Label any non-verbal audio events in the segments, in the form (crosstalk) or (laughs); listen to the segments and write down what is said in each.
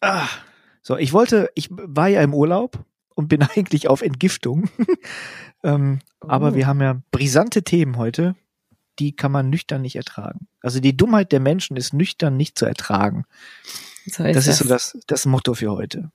Ah, so, ich wollte, ich war ja im Urlaub und bin (laughs) eigentlich auf Entgiftung. (laughs) ähm, oh. Aber wir haben ja brisante Themen heute, die kann man nüchtern nicht ertragen. Also die Dummheit der Menschen ist nüchtern nicht zu ertragen. So ist das ist so das, das Motto für heute.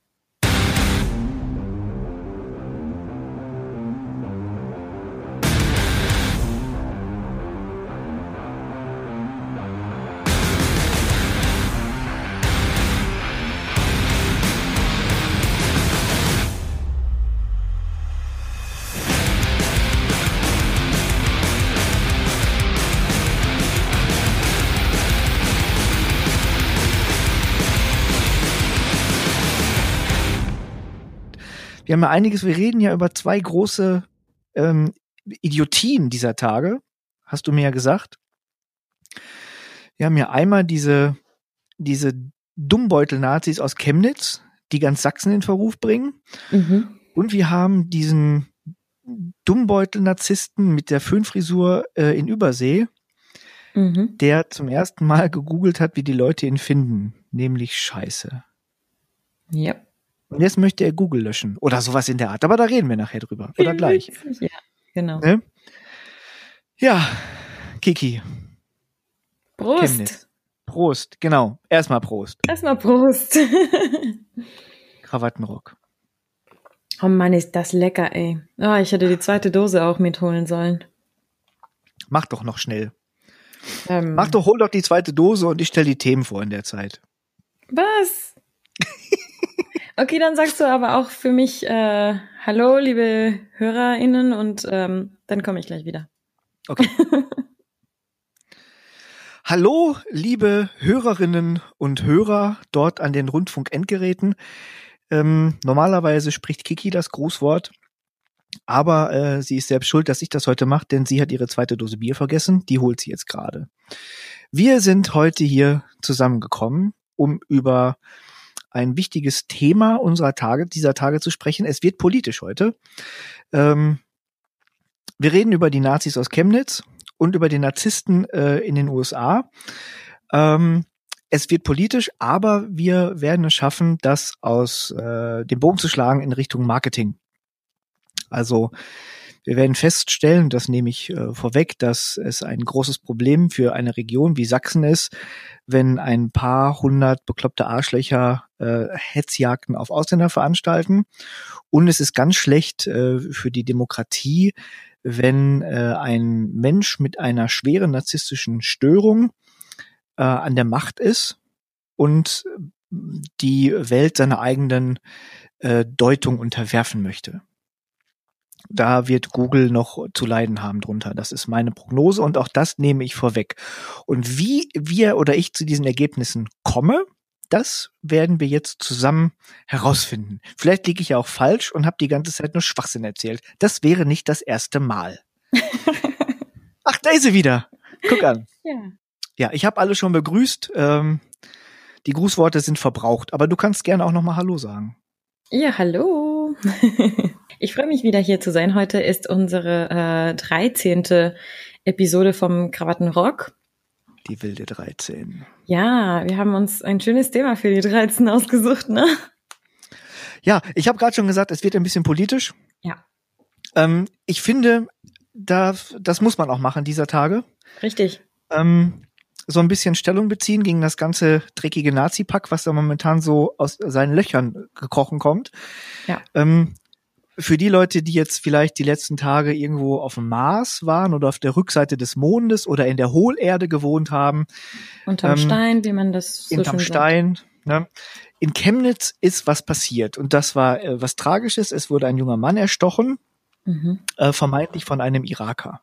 Wir haben ja einiges, wir reden ja über zwei große ähm, Idiotien dieser Tage, hast du mir ja gesagt. Wir haben ja einmal diese, diese Dummbeutel-Nazis aus Chemnitz, die ganz Sachsen in Verruf bringen. Mhm. Und wir haben diesen Dummbeutel-Narzissten mit der Föhnfrisur äh, in Übersee, mhm. der zum ersten Mal gegoogelt hat, wie die Leute ihn finden, nämlich Scheiße. Ja. Und jetzt möchte er Google löschen oder sowas in der Art. Aber da reden wir nachher drüber. Oder gleich. Ja, genau. Ne? Ja, Kiki. Prost. Chemnitz. Prost, genau. Erstmal Prost. Erstmal Prost. (laughs) Krawattenrock. Oh Mann, ist das lecker, ey. Oh, ich hätte die zweite Dose auch mitholen sollen. Mach doch noch schnell. Ähm, Mach doch, hol doch die zweite Dose und ich stelle die Themen vor in der Zeit. Was? (laughs) Okay, dann sagst du aber auch für mich äh, Hallo, liebe HörerInnen, und ähm, dann komme ich gleich wieder. Okay. (laughs) Hallo, liebe Hörerinnen und Hörer dort an den Rundfunk-Endgeräten. Ähm, normalerweise spricht Kiki das Grußwort, aber äh, sie ist selbst schuld, dass ich das heute mache, denn sie hat ihre zweite Dose Bier vergessen. Die holt sie jetzt gerade. Wir sind heute hier zusammengekommen, um über ein wichtiges Thema unserer Tage, dieser Tage zu sprechen. Es wird politisch heute. Ähm, wir reden über die Nazis aus Chemnitz und über den Narzissten äh, in den USA. Ähm, es wird politisch, aber wir werden es schaffen, das aus äh, dem Bogen zu schlagen in Richtung Marketing. Also wir werden feststellen, das nehme ich äh, vorweg, dass es ein großes Problem für eine Region wie Sachsen ist, wenn ein paar hundert bekloppte Arschlöcher äh, Hetzjagden auf Ausländer veranstalten. Und es ist ganz schlecht äh, für die Demokratie, wenn äh, ein Mensch mit einer schweren narzisstischen Störung äh, an der Macht ist und die Welt seiner eigenen äh, Deutung unterwerfen möchte da wird Google noch zu leiden haben drunter. Das ist meine Prognose und auch das nehme ich vorweg. Und wie wir oder ich zu diesen Ergebnissen komme, das werden wir jetzt zusammen herausfinden. Vielleicht liege ich ja auch falsch und habe die ganze Zeit nur Schwachsinn erzählt. Das wäre nicht das erste Mal. (laughs) Ach, da ist sie wieder. Guck an. Ja, ja ich habe alle schon begrüßt. Ähm, die Grußworte sind verbraucht, aber du kannst gerne auch noch mal Hallo sagen. Ja, hallo. Ich freue mich wieder hier zu sein. Heute ist unsere äh, 13. Episode vom Krawattenrock. Die wilde 13. Ja, wir haben uns ein schönes Thema für die 13 ausgesucht, ne? Ja, ich habe gerade schon gesagt, es wird ein bisschen politisch. Ja. Ähm, ich finde, da, das muss man auch machen dieser Tage. Richtig. Ähm, so ein bisschen Stellung beziehen gegen das ganze dreckige Nazi-Pack, was da momentan so aus seinen Löchern gekrochen kommt. Ja. Ähm, für die Leute, die jetzt vielleicht die letzten Tage irgendwo auf dem Mars waren oder auf der Rückseite des Mondes oder in der Hohlerde gewohnt haben. Unterm ähm, Stein, wie man das so Unterm Stein. Ne? In Chemnitz ist was passiert und das war äh, was Tragisches. Es wurde ein junger Mann erstochen, mhm. äh, vermeintlich von einem Iraker.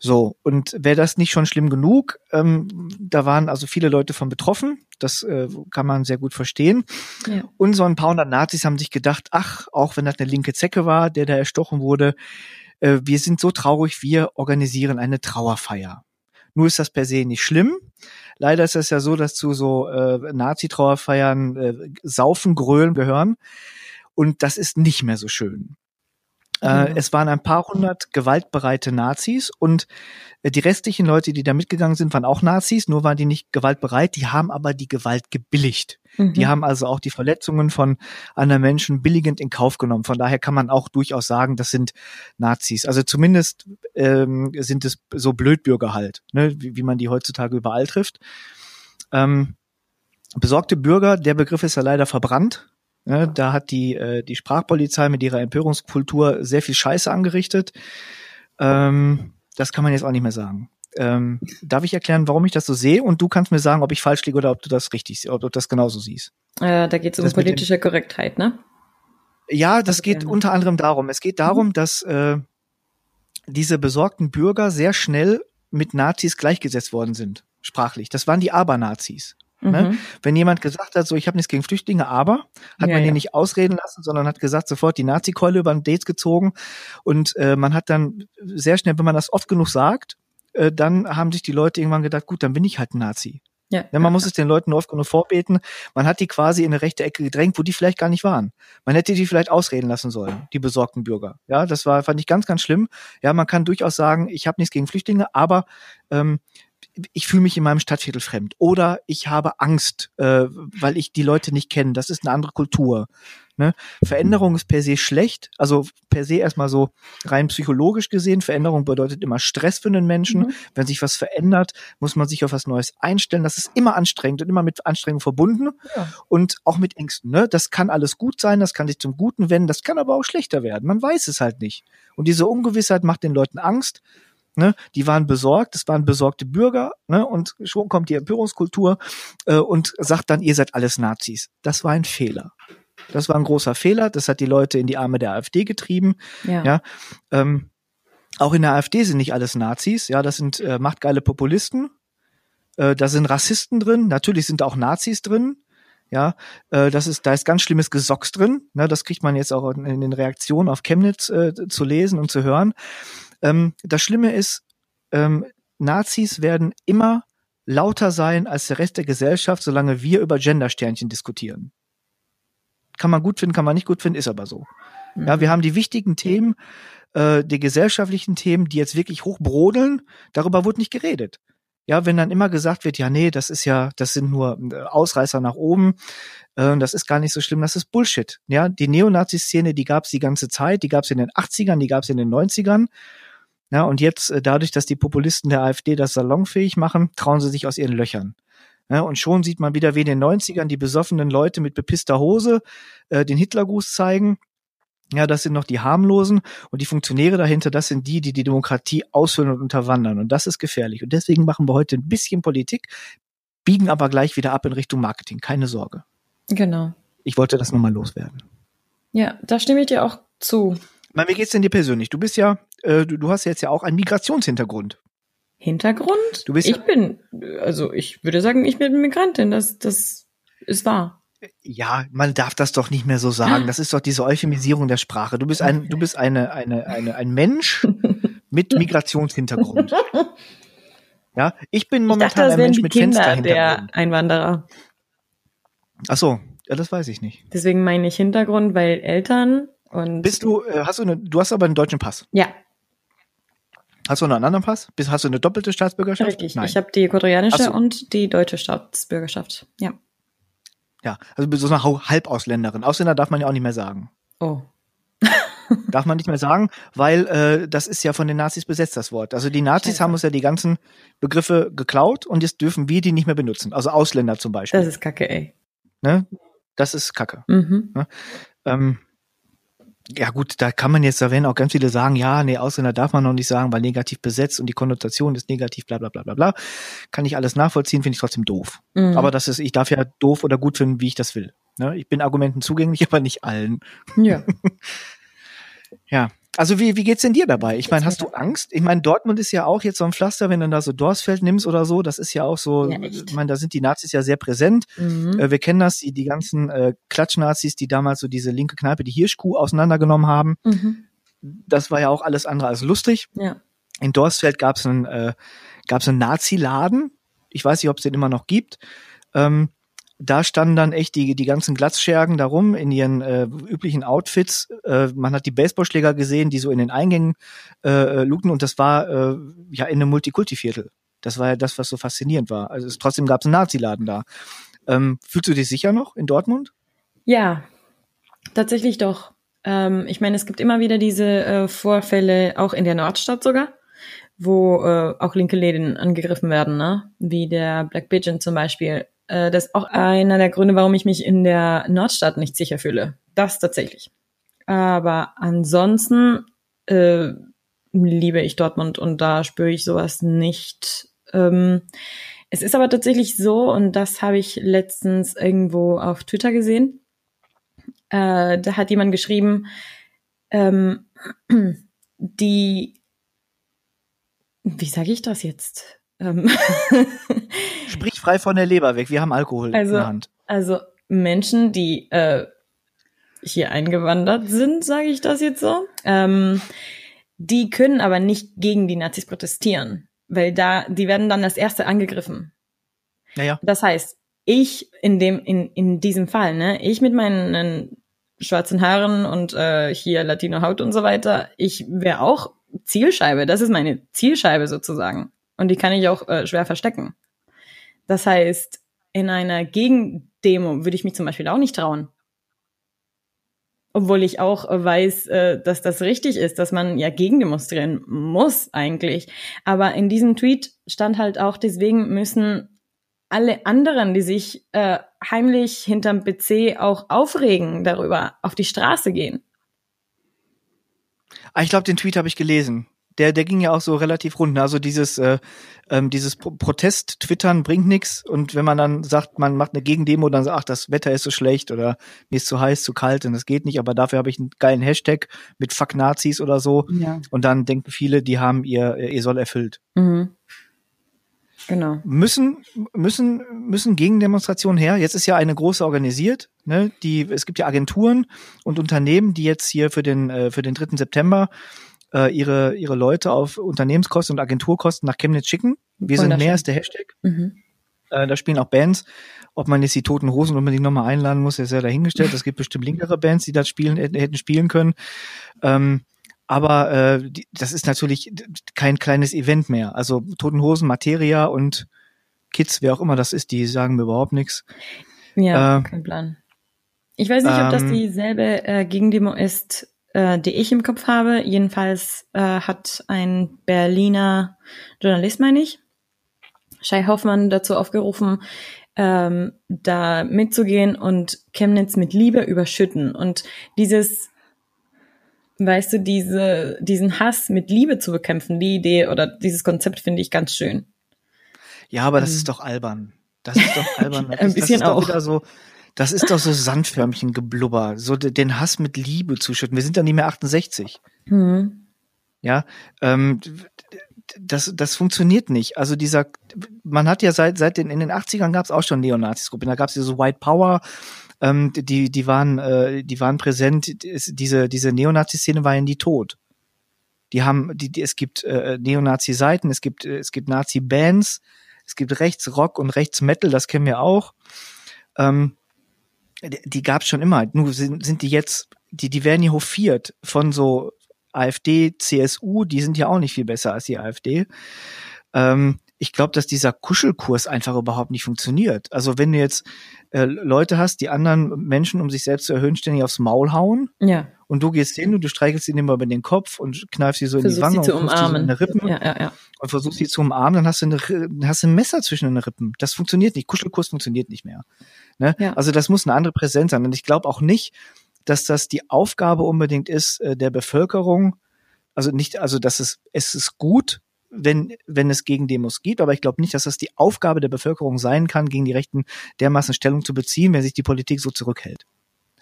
So, und wäre das nicht schon schlimm genug, ähm, da waren also viele Leute von betroffen, das äh, kann man sehr gut verstehen. Ja. Und so ein paar hundert Nazis haben sich gedacht, ach, auch wenn das eine linke Zecke war, der da erstochen wurde, äh, wir sind so traurig, wir organisieren eine Trauerfeier. Nur ist das per se nicht schlimm. Leider ist es ja so, dass zu so äh, Nazi-Trauerfeiern äh, Saufen, Grölen gehören. Und das ist nicht mehr so schön. Äh, Es waren ein paar hundert gewaltbereite Nazis und äh, die restlichen Leute, die da mitgegangen sind, waren auch Nazis, nur waren die nicht gewaltbereit, die haben aber die Gewalt gebilligt. Mhm. Die haben also auch die Verletzungen von anderen Menschen billigend in Kauf genommen. Von daher kann man auch durchaus sagen, das sind Nazis. Also zumindest ähm, sind es so Blödbürger halt, ne, wie, wie man die heutzutage überall trifft. Ähm, besorgte Bürger, der Begriff ist ja leider verbrannt. Ja, da hat die, äh, die Sprachpolizei mit ihrer Empörungskultur sehr viel Scheiße angerichtet. Ähm, das kann man jetzt auch nicht mehr sagen. Ähm, darf ich erklären, warum ich das so sehe? Und du kannst mir sagen, ob ich falsch liege oder ob du das richtig siehst, ob du das genauso siehst. Äh, da geht es um politische Korrektheit, ne? Ja, das geht ja. unter anderem darum. Es geht darum, mhm. dass äh, diese besorgten Bürger sehr schnell mit Nazis gleichgesetzt worden sind, sprachlich. Das waren die Aber-Nazis. Ne? Mhm. Wenn jemand gesagt hat, so ich habe nichts gegen Flüchtlinge, aber hat ja, man ja. ihn nicht ausreden lassen, sondern hat gesagt, sofort die Nazi-Keule über den Dates gezogen und äh, man hat dann sehr schnell, wenn man das oft genug sagt, äh, dann haben sich die Leute irgendwann gedacht, gut, dann bin ich halt ein Nazi. Ja. ja man muss es den Leuten oft genug vorbeten. Man hat die quasi in eine rechte Ecke gedrängt, wo die vielleicht gar nicht waren. Man hätte die vielleicht ausreden lassen sollen, die besorgten Bürger. Ja, das war fand ich ganz, ganz schlimm. Ja, man kann durchaus sagen, ich habe nichts gegen Flüchtlinge, aber ähm, ich fühle mich in meinem Stadtviertel fremd oder ich habe Angst, äh, weil ich die Leute nicht kenne. Das ist eine andere Kultur. Ne? Veränderung ist per se schlecht, also per se erstmal so rein psychologisch gesehen. Veränderung bedeutet immer Stress für den Menschen. Mhm. Wenn sich was verändert, muss man sich auf was Neues einstellen. Das ist immer anstrengend und immer mit Anstrengung verbunden ja. und auch mit Ängsten. Ne? Das kann alles gut sein, das kann sich zum Guten wenden, das kann aber auch schlechter werden. Man weiß es halt nicht. Und diese Ungewissheit macht den Leuten Angst Ne? Die waren besorgt, es waren besorgte Bürger, ne? und schon kommt die Empörungskultur äh, und sagt dann, ihr seid alles Nazis. Das war ein Fehler. Das war ein großer Fehler. Das hat die Leute in die Arme der AfD getrieben. Ja. ja? Ähm, auch in der AfD sind nicht alles Nazis. Ja, das sind äh, machtgeile Populisten. Äh, da sind Rassisten drin. Natürlich sind auch Nazis drin. Ja, äh, das ist, da ist ganz schlimmes Gesocks drin. Ne, das kriegt man jetzt auch in, in den Reaktionen auf Chemnitz äh, zu lesen und zu hören. Ähm, das Schlimme ist, ähm, Nazis werden immer lauter sein als der Rest der Gesellschaft, solange wir über Gendersternchen diskutieren. Kann man gut finden, kann man nicht gut finden, ist aber so. Mhm. Ja, wir haben die wichtigen Themen, äh, die gesellschaftlichen Themen, die jetzt wirklich hochbrodeln, darüber wurde nicht geredet. Ja, wenn dann immer gesagt wird, ja, nee, das ist ja, das sind nur äh, Ausreißer nach oben, äh, das ist gar nicht so schlimm, das ist Bullshit. Ja, die Neonazi-Szene, die gab es die ganze Zeit, die gab es in den 80ern, die gab es in den 90ern. Ja, und jetzt, äh, dadurch, dass die Populisten der AfD das salonfähig machen, trauen sie sich aus ihren Löchern. Ja, und schon sieht man wieder wie in den 90ern die besoffenen Leute mit bepisster Hose äh, den Hitlergruß zeigen. Ja, das sind noch die harmlosen und die Funktionäre dahinter, das sind die, die die Demokratie aushöhlen und unterwandern. Und das ist gefährlich. Und deswegen machen wir heute ein bisschen Politik, biegen aber gleich wieder ab in Richtung Marketing. Keine Sorge. Genau. Ich wollte das nochmal loswerden. Ja, da stimme ich dir auch zu. Mal, wie geht's denn dir persönlich? Du bist ja, äh, du, du hast jetzt ja auch einen Migrationshintergrund. Hintergrund? Du bist ich ja bin, also ich würde sagen, ich bin Migrantin. Das, das ist wahr. Ja, man darf das doch nicht mehr so sagen. Das ist doch diese Euphemisierung der Sprache. Du bist ein, du bist eine, eine, eine, ein Mensch mit Migrationshintergrund. Ja, ich bin momentan ich dachte, ein Mensch mit Kinder Fensterhintergrund. Der Einwanderer. Ach so, ja, das weiß ich nicht. Deswegen meine ich Hintergrund, weil Eltern und Bist du, äh, hast du eine, du hast aber einen deutschen Pass? Ja. Hast du noch einen anderen Pass? Hast du eine doppelte Staatsbürgerschaft? Richtig. Nein. Ich habe die koreanische so. und die deutsche Staatsbürgerschaft. Ja. Ja, also bist du so eine Halbausländerin. Ausländer darf man ja auch nicht mehr sagen. Oh. (laughs) darf man nicht mehr sagen, weil äh, das ist ja von den Nazis besetzt, das Wort. Also die Nazis Scheiße. haben uns ja die ganzen Begriffe geklaut und jetzt dürfen wir die nicht mehr benutzen. Also Ausländer zum Beispiel. Das ist Kacke, ey. Ne? Das ist Kacke. Mhm. Ne? Ähm, ja gut, da kann man jetzt, da werden auch ganz viele sagen, ja, nee, Ausländer darf man noch nicht sagen, weil negativ besetzt und die Konnotation ist negativ, bla bla bla bla bla. Kann ich alles nachvollziehen, finde ich trotzdem doof. Mhm. Aber das ist, ich darf ja doof oder gut finden, wie ich das will. Ne? Ich bin Argumenten zugänglich, (laughs) aber nicht allen. Ja. (laughs) ja. Also wie, wie geht's denn dir dabei? Ich meine, hast du Angst? Ich meine, Dortmund ist ja auch jetzt so ein Pflaster, wenn du da so Dorsfeld nimmst oder so, das ist ja auch so, ja, ich meine, da sind die Nazis ja sehr präsent. Mhm. Äh, wir kennen das, die, die ganzen äh, Klatschnazis, die damals so diese linke Kneipe, die Hirschkuh auseinandergenommen haben. Mhm. Das war ja auch alles andere als lustig. Ja. In Dorsfeld gab's einen, äh, gab's einen Nazi-Laden. Ich weiß nicht, ob es den immer noch gibt. Ähm, da standen dann echt die, die ganzen Glatzschergen darum in ihren äh, üblichen Outfits. Äh, man hat die Baseballschläger gesehen, die so in den Eingängen äh, lugten und das war äh, ja in einem Multikulti-Viertel. Das war ja das, was so faszinierend war. Also es, trotzdem gab es einen Nazi-Laden da. Ähm, fühlst du dich sicher noch in Dortmund? Ja, tatsächlich doch. Ähm, ich meine, es gibt immer wieder diese äh, Vorfälle, auch in der Nordstadt sogar, wo äh, auch linke Läden angegriffen werden, ne? wie der Black Pigeon zum Beispiel. Äh, das ist auch einer der Gründe, warum ich mich in der Nordstadt nicht sicher fühle. Das tatsächlich. Aber ansonsten äh, liebe ich Dortmund und da spüre ich sowas nicht. Ähm, es ist aber tatsächlich so, und das habe ich letztens irgendwo auf Twitter gesehen. Äh, da hat jemand geschrieben, ähm, (clears throat) die, wie sage ich das jetzt? Ähm (laughs) Sprich frei von der Leber weg, wir haben Alkohol also, in der Hand. Also Menschen, die äh, hier eingewandert sind, sage ich das jetzt so, ähm, die können aber nicht gegen die Nazis protestieren, weil da, die werden dann als Erste angegriffen. Naja. Das heißt, ich in dem, in, in diesem Fall, ne, ich mit meinen schwarzen Haaren und äh, hier Latino Haut und so weiter, ich wäre auch Zielscheibe. Das ist meine Zielscheibe sozusagen. Und die kann ich auch äh, schwer verstecken. Das heißt, in einer Gegendemo würde ich mich zum Beispiel auch nicht trauen. Obwohl ich auch weiß, äh, dass das richtig ist, dass man ja gegen demonstrieren muss eigentlich. Aber in diesem Tweet stand halt auch, deswegen müssen alle anderen, die sich äh, heimlich hinterm PC auch aufregen darüber, auf die Straße gehen. Ah, ich glaube, den Tweet habe ich gelesen der, der ging ja auch so relativ rund. Ne? Also dieses, äh, ähm, dieses Pro Protest-Twittern bringt nichts und wenn man dann sagt, man macht eine Gegendemo, dann sagt, ach, das Wetter ist so schlecht oder mir ist zu heiß, zu kalt und das geht nicht, aber dafür habe ich einen geilen Hashtag mit Fuck Nazis oder so. Ja. Und dann denken viele, die haben ihr, ihr soll erfüllt. Mhm. Genau. Müssen, müssen, müssen Gegendemonstrationen her? Jetzt ist ja eine große organisiert, ne? Die, es gibt ja Agenturen und Unternehmen, die jetzt hier für den, äh, für den 3. September äh, ihre, ihre Leute auf Unternehmenskosten und Agenturkosten nach Chemnitz schicken. Wir sind mehr als der Hashtag. Mhm. Äh, da spielen auch Bands. Ob man jetzt die Toten Hosen unbedingt nochmal einladen muss, ist ja dahingestellt. Es gibt bestimmt linkere Bands, die das spielen, hätten spielen können. Ähm, aber äh, die, das ist natürlich kein kleines Event mehr. Also Toten Hosen, Materia und Kids, wer auch immer das ist, die sagen mir überhaupt nichts. Ja, äh, kein Plan. Ich weiß nicht, ob das ähm, dieselbe äh, Gegendemo ist, äh, die ich im Kopf habe. Jedenfalls äh, hat ein Berliner Journalist, meine ich, Shai Hoffmann dazu aufgerufen, ähm, da mitzugehen und Chemnitz mit Liebe überschütten. Und dieses, weißt du, diese, diesen Hass mit Liebe zu bekämpfen, die Idee oder dieses Konzept finde ich ganz schön. Ja, aber das ähm. ist doch albern. Das ist doch (laughs) albern. Ein bisschen das ist auch. Wieder so, das ist doch so Sandförmchen geblubber, so den Hass mit Liebe zuschütten. Wir sind ja nicht mehr 68. Mhm. Ja, ähm, das, das funktioniert nicht. Also dieser, man hat ja seit, seit den, in den 80ern gab es auch schon Neonazis-Gruppen. Da gab es ja so White Power, ähm, die, die waren, äh, die waren präsent. Diese, diese Neonazi-Szene war ja nie tot. Die haben, die, die es gibt äh, Neonazi-Seiten, es gibt, es gibt Nazi-Bands, es gibt Rechtsrock und Rechtsmetal, das kennen wir auch. Ähm, die, gab es schon immer. Nur sind, sind die jetzt, die, die werden hier hofiert von so AfD, CSU, die sind ja auch nicht viel besser als die AfD. Ähm, ich glaube, dass dieser Kuschelkurs einfach überhaupt nicht funktioniert. Also wenn du jetzt äh, Leute hast, die anderen Menschen, um sich selbst zu erhöhen, ständig aufs Maul hauen. Ja. Und du gehst hin und du streichelst ihnen immer über den Kopf und kneifst sie so Versuch in die Wange sie zu und umarmen. in die Rippen ja, ja, ja. und versuchst sie zu umarmen, dann hast du, eine, hast du ein Messer zwischen den Rippen. Das funktioniert nicht. Kuschelkurs funktioniert nicht mehr. Ne? Ja. Also das muss eine andere Präsenz sein. Und ich glaube auch nicht, dass das die Aufgabe unbedingt ist äh, der Bevölkerung. Also nicht, also dass es es ist gut, wenn, wenn es gegen Demos gibt, aber ich glaube nicht, dass das die Aufgabe der Bevölkerung sein kann, gegen die Rechten dermaßen Stellung zu beziehen, wenn sich die Politik so zurückhält.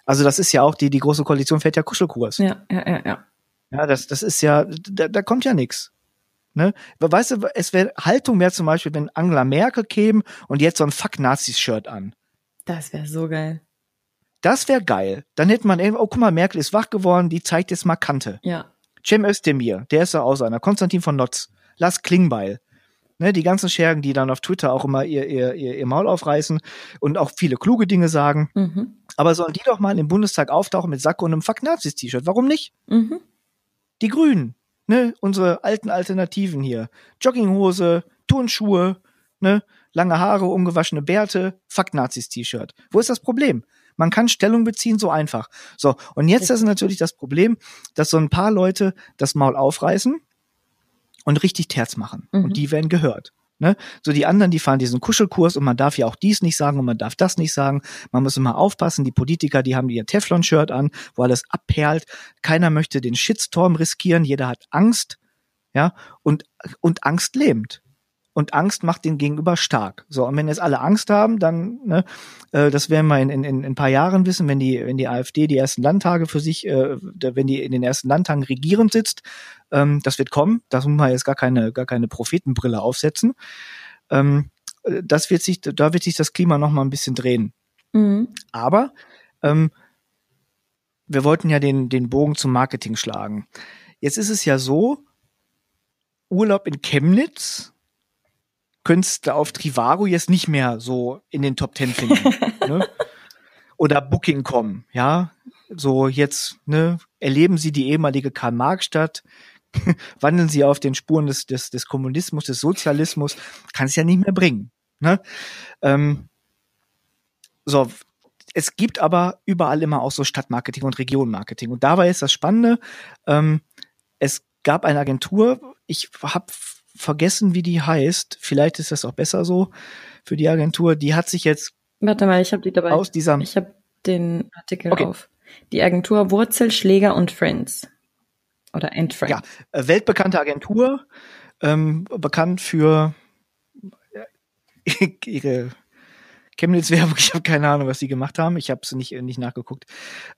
Also das ist ja auch, die, die große Koalition fährt ja Kuschelkurs. Ja, ja, ja, ja. Ja, das, das ist ja, da, da kommt ja nichts. Ne? Weißt du, es wäre Haltung wäre zum Beispiel, wenn Angela Merkel käme und jetzt so ein Fuck-Nazis-Shirt an. Das wäre so geil. Das wäre geil. Dann hätte man, oh, guck mal, Merkel ist wach geworden, die zeigt jetzt mal Kante. Ja. Cem Özdemir, der ist ja auch einer. Konstantin von Notz. Lars Klingbeil. Ne, die ganzen Schergen, die dann auf Twitter auch immer ihr, ihr, ihr, ihr Maul aufreißen und auch viele kluge Dinge sagen. Mhm. Aber sollen die doch mal im Bundestag auftauchen mit Sakko und einem Fuck Nazis-T-Shirt? Warum nicht? Mhm. Die Grünen, ne, unsere alten Alternativen hier. Jogginghose, Turnschuhe, ne, lange Haare, ungewaschene Bärte, Fuck Nazis-T-Shirt. Wo ist das Problem? Man kann Stellung beziehen, so einfach. So, und jetzt ist natürlich das Problem, dass so ein paar Leute das Maul aufreißen und richtig Terz machen. Mhm. Und die werden gehört. Ne? So die anderen, die fahren diesen Kuschelkurs und man darf ja auch dies nicht sagen und man darf das nicht sagen. Man muss immer aufpassen. Die Politiker, die haben ihr Teflon-Shirt an, wo alles abperlt. Keiner möchte den Shitstorm riskieren. Jeder hat Angst. Ja, und, und Angst lähmt und Angst macht den Gegenüber stark. So, und wenn jetzt alle Angst haben, dann, ne, äh, das werden wir in, in, in ein paar Jahren wissen, wenn die, wenn die AfD die ersten Landtage für sich, äh, wenn die in den ersten Landtagen regierend sitzt, ähm, das wird kommen, das muss man jetzt gar keine, gar keine Prophetenbrille aufsetzen. Ähm, das wird sich, da wird sich das Klima noch mal ein bisschen drehen. Mhm. Aber ähm, wir wollten ja den, den Bogen zum Marketing schlagen. Jetzt ist es ja so, Urlaub in Chemnitz könntest du auf Trivago jetzt nicht mehr so in den Top Ten finden. (laughs) ne? Oder Booking.com, ja. So jetzt, ne, erleben Sie die ehemalige Karl-Marx-Stadt, (laughs) wandeln Sie auf den Spuren des, des, des Kommunismus, des Sozialismus, kann es ja nicht mehr bringen. Ne? Ähm, so, es gibt aber überall immer auch so Stadtmarketing und Regionmarketing. Und dabei ist das Spannende, ähm, es gab eine Agentur, ich habe vergessen, wie die heißt. Vielleicht ist das auch besser so für die Agentur. Die hat sich jetzt Warte mal, ich habe die dabei. Aus dieser ich habe den Artikel okay. auf. Die Agentur Wurzel, Schläger und Friends. Oder End Friends. Ja, äh, weltbekannte Agentur, ähm, bekannt für (laughs) ihre Chemnitz-Werbung. Ich habe keine Ahnung, was sie gemacht haben. Ich habe es nicht, nicht nachgeguckt.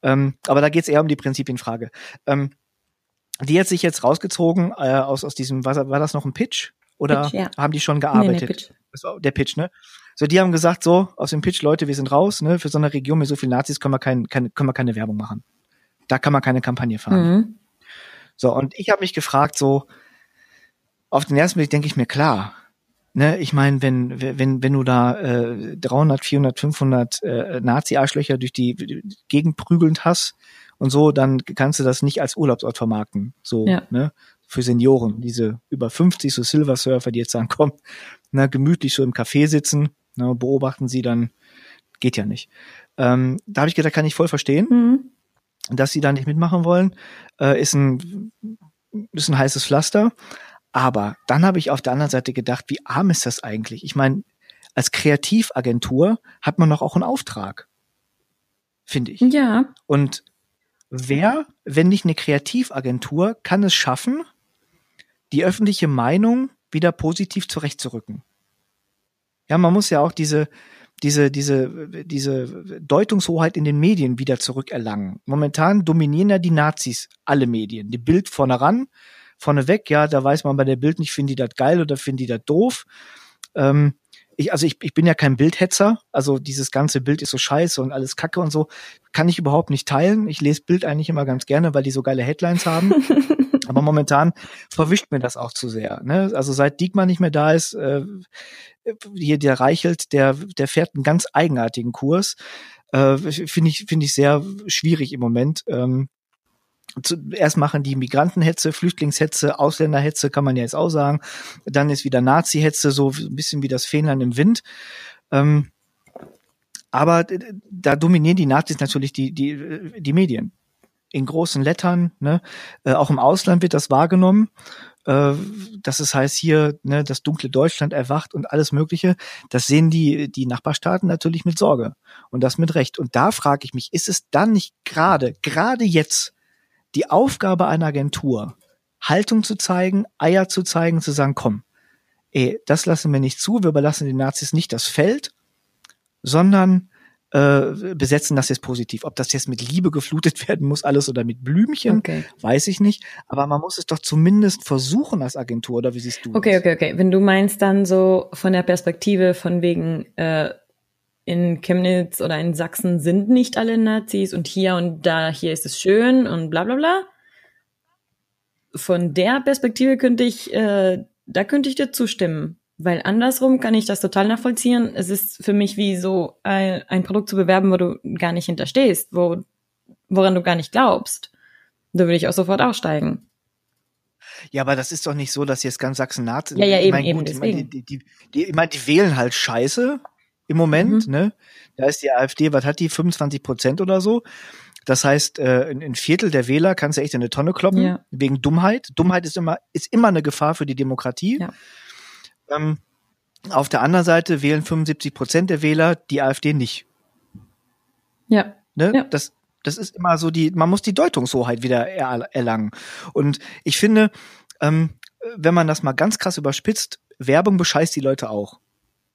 Ähm, aber da geht es eher um die Prinzipienfrage. Ähm, die hat sich jetzt rausgezogen äh, aus, aus diesem, war, war das noch ein Pitch? Oder Pitch, ja. haben die schon gearbeitet? Nee, nee, Pitch. Das war der Pitch, ne? So, die haben gesagt, so, aus dem Pitch, Leute, wir sind raus, ne? Für so eine Region mit so vielen Nazis können wir, kein, keine, können wir keine Werbung machen. Da kann man keine Kampagne fahren. Mhm. So, und ich habe mich gefragt, so, auf den ersten Blick denke ich mir, klar, ne, ich meine, wenn, wenn, wenn du da äh, 300, 400, 500 äh, Nazi-Arschlöcher durch die Gegend prügelnd hast, und so, dann kannst du das nicht als Urlaubsort vermarkten. So, ja. ne? Für Senioren, diese über 50 so Silver Surfer, die jetzt sagen, komm, (laughs) ne, gemütlich so im Café sitzen, ne, beobachten sie dann, geht ja nicht. Ähm, da habe ich gedacht, kann ich voll verstehen, mhm. dass sie da nicht mitmachen wollen. Äh, ist ein ist ein heißes Pflaster. Aber dann habe ich auf der anderen Seite gedacht, wie arm ist das eigentlich? Ich meine, als Kreativagentur hat man doch auch einen Auftrag. Finde ich. Ja. Und Wer, wenn nicht eine Kreativagentur, kann es schaffen, die öffentliche Meinung wieder positiv zurechtzurücken? Ja, man muss ja auch diese, diese, diese, diese Deutungshoheit in den Medien wieder zurückerlangen. Momentan dominieren ja die Nazis alle Medien. Die Bild vorne ran, vorne weg, ja, da weiß man bei der Bild nicht, finden die das geil oder finden die das doof. Ähm, ich, also ich, ich bin ja kein Bildhetzer, also dieses ganze Bild ist so scheiße und alles Kacke und so, kann ich überhaupt nicht teilen. Ich lese Bild eigentlich immer ganz gerne, weil die so geile Headlines haben. (laughs) Aber momentan verwischt mir das auch zu sehr. Ne? Also seit Diekmann nicht mehr da ist, äh, hier der Reichelt, der, der fährt einen ganz eigenartigen Kurs. Äh, Finde ich, finde ich sehr schwierig im Moment. Ähm, zuerst machen die Migrantenhetze, Flüchtlingshetze, Ausländerhetze, kann man ja jetzt auch sagen. Dann ist wieder Nazi-Hetze, so ein bisschen wie das Fähnlein im Wind. Ähm, aber da dominieren die Nazis natürlich die, die, die Medien. In großen Lettern, ne? Äh, auch im Ausland wird das wahrgenommen. Äh, dass es heißt hier, ne, das dunkle Deutschland erwacht und alles Mögliche. Das sehen die, die Nachbarstaaten natürlich mit Sorge. Und das mit Recht. Und da frage ich mich, ist es dann nicht gerade, gerade jetzt, die Aufgabe einer Agentur, Haltung zu zeigen, Eier zu zeigen, zu sagen, komm, ey, das lassen wir nicht zu, wir überlassen den Nazis nicht das Feld, sondern äh, besetzen das jetzt positiv. Ob das jetzt mit Liebe geflutet (laughs) werden muss, alles oder mit Blümchen, okay. weiß ich nicht. Aber man muss es doch zumindest versuchen als Agentur, oder wie siehst du Okay, das? okay, okay. Wenn du meinst dann so von der Perspektive von wegen äh, in Chemnitz oder in Sachsen sind nicht alle Nazis und hier und da, hier ist es schön und bla bla bla. Von der Perspektive könnte ich, äh, da könnte ich dir zustimmen. Weil andersrum kann ich das total nachvollziehen. Es ist für mich wie so ein, ein Produkt zu bewerben, wo du gar nicht hinterstehst, wo, woran du gar nicht glaubst. Da würde ich auch sofort aussteigen. Ja, aber das ist doch nicht so, dass jetzt ganz Sachsen-Naht. Ja, ja, eben, ich mein, eben, gut, ich mein, deswegen. die, die, die, ich mein, die wählen halt Scheiße im Moment, Mhm. ne? Da ist die AfD, was hat die, 25 Prozent oder so? Das heißt, äh, ein Viertel der Wähler kannst du echt in eine Tonne kloppen, Ja. wegen Dummheit. Dummheit ist immer, ist immer eine Gefahr für die Demokratie. Ja. Ähm, auf der anderen Seite wählen 75 Prozent der Wähler die AfD nicht. Ja. Ne? Ja. Das, das ist immer so die, man muss die Deutungshoheit wieder er, erlangen. Und ich finde, ähm, wenn man das mal ganz krass überspitzt, Werbung bescheißt die Leute auch.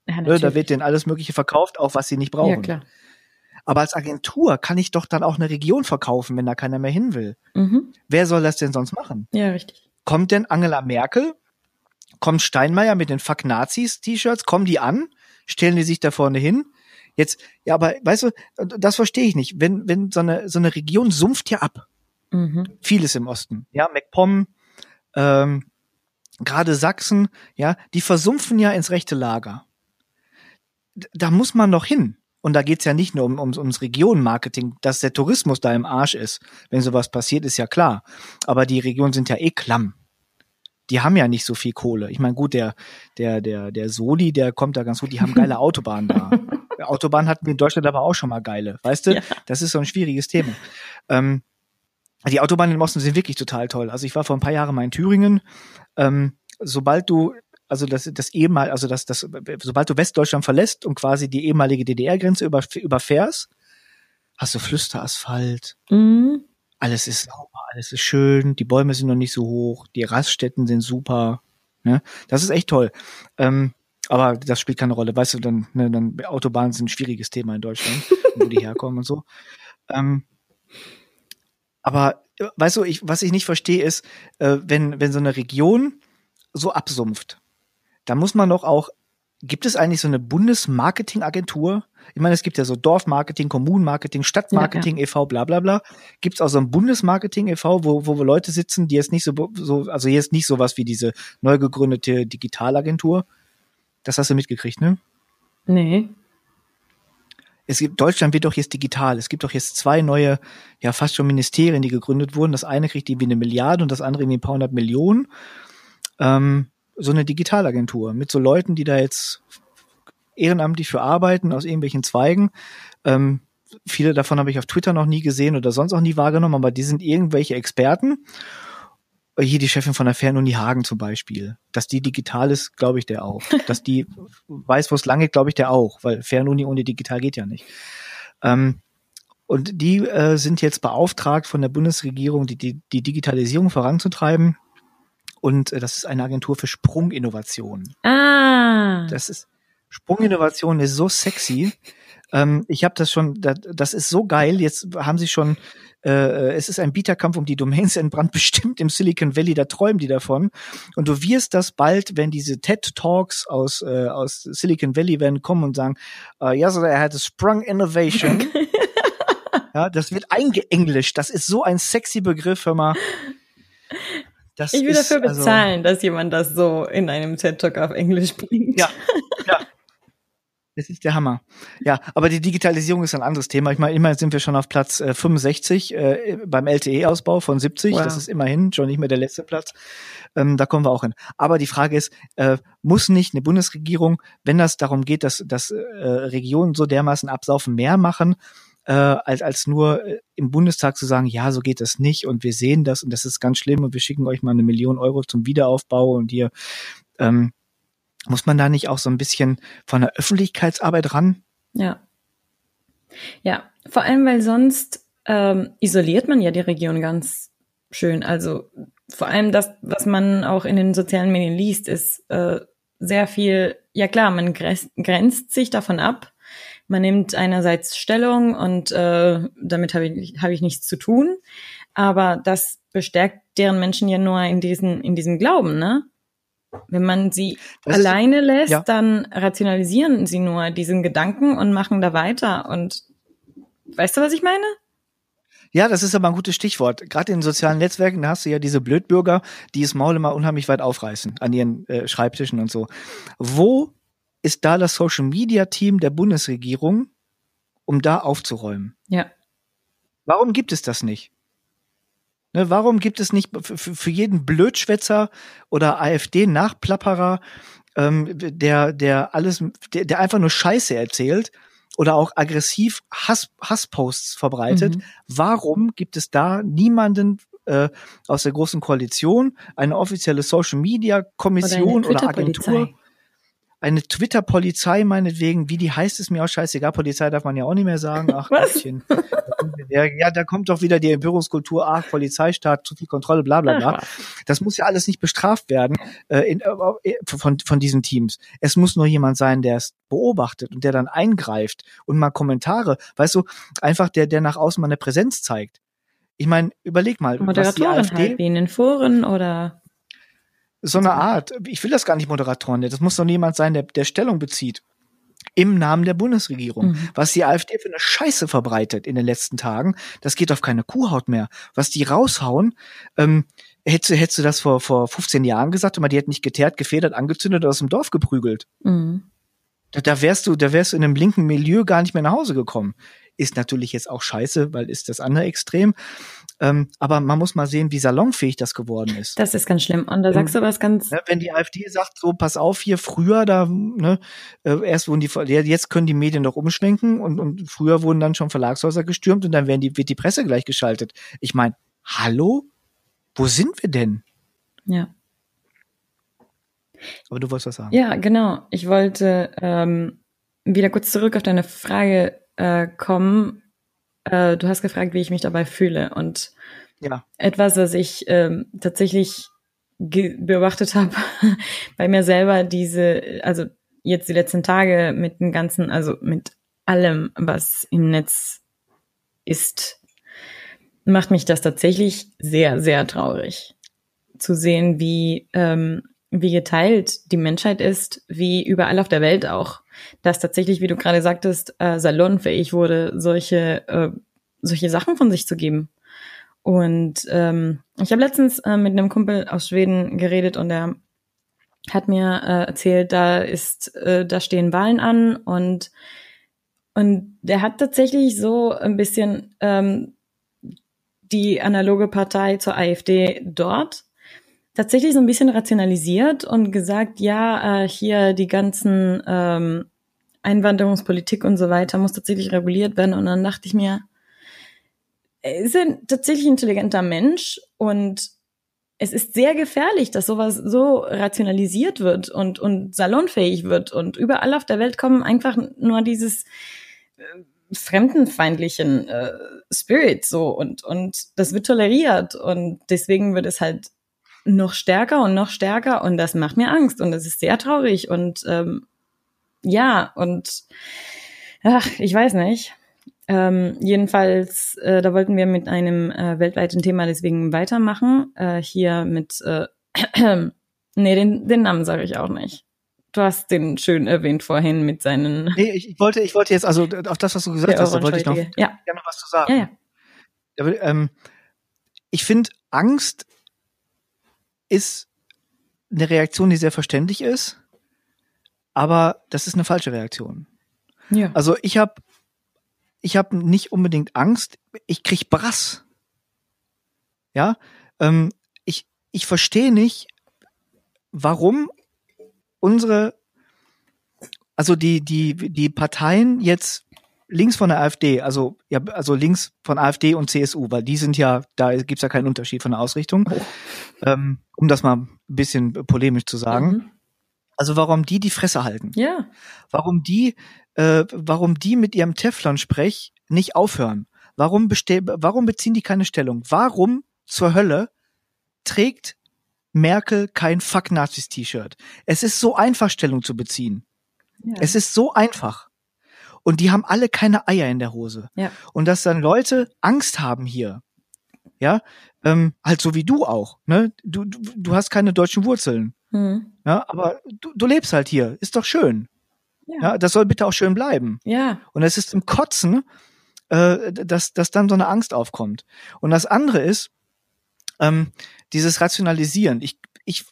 Ja Ne? Da wird denen alles Mögliche verkauft, auch was sie nicht brauchen. Ja, klar. Aber als Agentur kann ich doch dann auch eine Region verkaufen, wenn da keiner mehr hin will. Mhm. Wer soll das denn sonst machen? Ja, richtig. Kommt denn Angela Merkel? Kommt Steinmeier mit den Fuck Nazis T-Shirts? Kommen die an? Stellen die sich da vorne hin? Jetzt, ja, aber weißt du, das verstehe ich nicht. Wenn, wenn so eine, so eine Region sumpft ja ab. Mhm. Vieles im Osten. Ja, MacPom, ähm, gerade Sachsen, ja, die versumpfen ja ins rechte Lager. Da muss man noch hin. Und da geht's ja nicht nur um, um, ums Regionenmarketing, dass der Tourismus da im Arsch ist. Wenn sowas passiert, ist ja klar. Aber die Regionen sind ja eh klamm. Die haben ja nicht so viel Kohle. Ich meine, gut, der, der, der, der Soli, der kommt da ganz gut, die haben geile (laughs) Autobahnen da. Autobahnen hatten wir in Deutschland aber auch schon mal geile. Weißt du? Ja. Das ist so ein schwieriges Thema. Ähm, die Autobahnen im Osten sind wirklich total toll. Also ich war vor ein paar Jahren mal in Thüringen. Ähm, sobald du, also das, das ehemal, also das, das, sobald du Westdeutschland verlässt und quasi die ehemalige DDR-Grenze über, überfährst, hast du Flüsterasphalt. Mhm. Alles ist sauber, alles ist schön, die Bäume sind noch nicht so hoch, die Raststätten sind super. Ne? Das ist echt toll. Ähm, aber das spielt keine Rolle. Weißt du, dann, ne, dann Autobahnen sind ein schwieriges Thema in Deutschland, (laughs) wo die herkommen und so. Ähm, aber äh, weißt du, ich, was ich nicht verstehe, ist, äh, wenn, wenn so eine Region so absumpft, da muss man doch auch, gibt es eigentlich so eine Bundesmarketingagentur? Ich meine, es gibt ja so Dorfmarketing, Kommunenmarketing, Stadtmarketing e.V., bla bla bla. Gibt es auch so ein Bundesmarketing e.V., wo, wo Leute sitzen, die jetzt nicht so, so, also jetzt nicht sowas wie diese neu gegründete Digitalagentur. Das hast du mitgekriegt, ne? Nee. es gibt, Deutschland wird doch jetzt digital. Es gibt doch jetzt zwei neue, ja, fast schon Ministerien, die gegründet wurden. Das eine kriegt irgendwie eine Milliarde und das andere irgendwie ein paar hundert Millionen. Ähm, so eine Digitalagentur mit so Leuten, die da jetzt ehrenamtlich für arbeiten, aus irgendwelchen Zweigen. Ähm, viele davon habe ich auf Twitter noch nie gesehen oder sonst auch nie wahrgenommen, aber die sind irgendwelche Experten. Hier die Chefin von der Fernuni Hagen zum Beispiel. Dass die digital ist, glaube ich der auch. (laughs) Dass die weiß, wo es lang geht, glaube ich der auch, weil Fernuni ohne digital geht ja nicht. Ähm, und die äh, sind jetzt beauftragt von der Bundesregierung, die, die, die Digitalisierung voranzutreiben. Und äh, das ist eine Agentur für Sprunginnovation. Ah. Das ist Sprunginnovation ist so sexy. Ähm, ich habe das schon, das, das ist so geil. Jetzt haben sie schon, äh, es ist ein Bieterkampf um die Domains entbrannt, (laughs) bestimmt im Silicon Valley, da träumen die davon. Und du wirst das bald, wenn diese TED Talks aus, äh, aus Silicon Valley werden kommen und sagen, uh, yes, I had a Sprung Innovation. (laughs) ja, das wird eingeenglischt. Das ist so ein sexy Begriff, hör mal. Das ich will ist, dafür also- bezahlen, dass jemand das so in einem TED-Talk auf Englisch bringt. Ja, ja. (laughs) Das ist der Hammer. Ja, aber die Digitalisierung ist ein anderes Thema. Ich meine, immerhin sind wir schon auf Platz äh, 65 äh, beim LTE-Ausbau von 70. Wow. Das ist immerhin schon nicht mehr der letzte Platz. Ähm, da kommen wir auch hin. Aber die Frage ist, äh, muss nicht eine Bundesregierung, wenn das darum geht, dass, dass äh, Regionen so dermaßen absaufen, mehr machen, äh, als, als nur äh, im Bundestag zu sagen, ja, so geht das nicht und wir sehen das und das ist ganz schlimm und wir schicken euch mal eine Million Euro zum Wiederaufbau und hier ähm, muss man da nicht auch so ein bisschen von der Öffentlichkeitsarbeit ran? Ja. Ja, vor allem, weil sonst ähm, isoliert man ja die Region ganz schön. Also vor allem das, was man auch in den sozialen Medien liest, ist äh, sehr viel, ja klar, man grenzt, grenzt sich davon ab. Man nimmt einerseits Stellung und äh, damit habe ich, hab ich nichts zu tun. Aber das bestärkt deren Menschen ja nur in, diesen, in diesem Glauben, ne? Wenn man sie Das ist- alleine lässt, ja. dann rationalisieren sie nur diesen Gedanken und machen da weiter. Und weißt du, was ich meine? Ja, das ist aber ein gutes Stichwort. Gerade in sozialen Netzwerken, da hast du ja diese Blödbürger, die das Maul immer unheimlich weit aufreißen an ihren äh, Schreibtischen und so. Wo ist da das Social Media Team der Bundesregierung, um da aufzuräumen? Ja. Warum gibt es das nicht? Ne, warum gibt es nicht für, für jeden Blödschwätzer oder AfD-Nachplapperer, ähm, der, der alles, der, der einfach nur Scheiße erzählt, oder auch aggressiv Hass, Hassposts verbreitet. Mhm. Warum gibt es da niemanden äh, aus der großen Koalition, eine offizielle Social Media Kommission oder, oder Agentur? Eine Twitter-Polizei meinetwegen, wie die heißt, ist mir auch scheißegal. Polizei darf man ja auch nicht mehr sagen. Ach, Gottchen. Ja, da kommt doch wieder die Empörungskultur, ach, Polizeistaat, zu viel Kontrolle, bla bla bla. Das muss ja alles nicht bestraft werden äh, in, äh, von, von diesen Teams. Es muss nur jemand sein, der es beobachtet und der dann eingreift und mal Kommentare, weißt du, einfach der, der nach außen mal eine Präsenz zeigt. Ich meine, überleg mal, was die AfD, halt, wie in den Foren oder so eine Art. Ich will das gar nicht Moderatoren, das muss doch jemand sein, der, der Stellung bezieht im Namen der Bundesregierung. Mhm. Was die AfD für eine Scheiße verbreitet in den letzten Tagen, das geht auf keine Kuhhaut mehr. Was die raushauen, ähm, hättest, du, hättest du das vor, vor 15 Jahren gesagt, aber die hätten nicht geteert, gefedert, angezündet oder aus dem Dorf geprügelt. Mhm. Da, da wärst du, da wärst du in einem linken Milieu gar nicht mehr nach Hause gekommen. Ist natürlich jetzt auch scheiße, weil ist das andere Extrem. Ähm, aber man muss mal sehen, wie salonfähig das geworden ist. Das ist ganz schlimm. Und da sagst du was ganz. Ne, wenn die AfD sagt, so pass auf hier, früher da, ne, äh, erst wurden die, jetzt können die Medien doch umschwenken und, und früher wurden dann schon Verlagshäuser gestürmt und dann werden die, wird die Presse gleich geschaltet. Ich meine, hallo? Wo sind wir denn? Ja. Aber du wolltest was sagen. Ja, genau. Ich wollte ähm, wieder kurz zurück auf deine Frage äh, kommen. Äh, du hast gefragt, wie ich mich dabei fühle. Und ja. etwas, was ich ähm, tatsächlich beobachtet habe (laughs) bei mir selber, diese, also jetzt die letzten Tage mit dem ganzen, also mit allem, was im Netz ist, macht mich das tatsächlich sehr, sehr traurig zu sehen, wie ähm, wie geteilt die Menschheit ist, wie überall auf der Welt auch, dass tatsächlich, wie du gerade sagtest, äh, salonfähig wurde, solche, äh, solche Sachen von sich zu geben. Und ähm, ich habe letztens äh, mit einem Kumpel aus Schweden geredet und er hat mir äh, erzählt, da ist, äh, da stehen Wahlen an und und der hat tatsächlich so ein bisschen ähm, die analoge Partei zur AfD dort tatsächlich so ein bisschen rationalisiert und gesagt, ja, äh, hier die ganzen ähm, Einwanderungspolitik und so weiter muss tatsächlich reguliert werden. Und dann dachte ich mir, er ist ein tatsächlich intelligenter Mensch und es ist sehr gefährlich, dass sowas so rationalisiert wird und, und salonfähig wird. Und überall auf der Welt kommen einfach nur dieses äh, fremdenfeindlichen äh, Spirit so und, und das wird toleriert. Und deswegen wird es halt noch stärker und noch stärker und das macht mir Angst und das ist sehr traurig und ähm, ja und ach, ich weiß nicht. Ähm, jedenfalls, äh, da wollten wir mit einem äh, weltweiten Thema deswegen weitermachen. Äh, hier mit, äh, (clears throat) nee, den, den Namen sage ich auch nicht. Du hast den schön erwähnt vorhin mit seinen. Nee, ich, ich wollte, ich wollte jetzt, also auf das, was du gesagt hast, da wollte ich noch, ja. gerne noch was zu sagen. Ja, ja. ja ähm, ich finde, Angst ist eine Reaktion, die sehr verständlich ist, aber das ist eine falsche Reaktion. Ja. Also ich habe ich habe nicht unbedingt Angst, ich krieg Brass. Ja, ähm, ich ich verstehe nicht, warum unsere also die die die Parteien jetzt links von der AfD, also ja, also links von AfD und CSU, weil die sind ja, da gibt's ja keinen Unterschied von der Ausrichtung, oh. ähm, um das mal ein bisschen polemisch zu sagen. Mhm. Also warum die die Fresse halten? Ja. Warum die, äh, warum die mit ihrem Teflon-Sprech nicht aufhören? Warum, warum beziehen die keine Stellung? Warum zur Hölle trägt Merkel kein Fuck-Nazis-T-Shirt? Es ist so einfach, Stellung zu beziehen. Ja. Es ist so einfach. Und die haben alle keine Eier in der Hose. Ja. Und dass dann Leute Angst haben hier, ja, ähm, halt so wie du auch, ne? Du, du, du hast keine deutschen Wurzeln. Mhm. Ja, aber du, du lebst halt hier. Ist doch schön. Ja. ja. das soll bitte auch schön bleiben. Ja. Und es ist zum Kotzen, äh, dass, dass dann so eine Angst aufkommt. Und das andere ist, ähm, dieses Rationalisieren. Ich, ich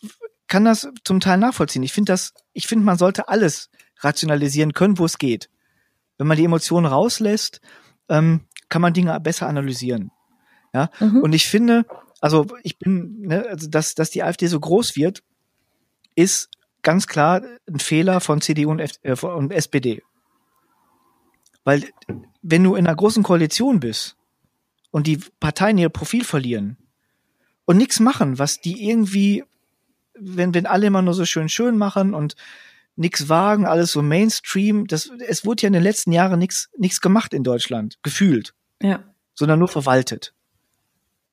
kann das zum Teil nachvollziehen. Ich finde das, ich finde, man sollte alles rationalisieren können, wo es geht. Wenn man die Emotionen rauslässt, ähm, kann man Dinge besser analysieren. Ja, mhm. und ich finde, also ich bin, ne, also dass, dass die AfD so groß wird, ist ganz klar ein Fehler von CDU und, F äh, und SPD. Weil wenn du in einer großen Koalition bist und die Parteien ihr Profil verlieren und nichts machen, was die irgendwie, wenn, wenn alle immer nur so schön schön machen und nichts wagen, alles so Mainstream, das, es wurde ja in den letzten Jahren nichts nichts gemacht in Deutschland, gefühlt. Ja. Sondern nur verwaltet.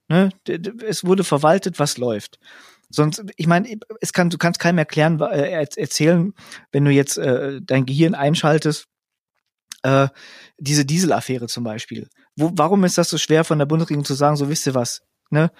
Ne? Es wurde verwaltet, was läuft. Sonst, ich meine, es kann, du kannst keinem erklären, äh, erzählen, wenn du jetzt äh, dein Gehirn einschaltest, äh, diese Dieselaffäre zum Beispiel. Wo, warum ist das so schwer von der Bundesregierung zu sagen, so wisst ihr was, ne?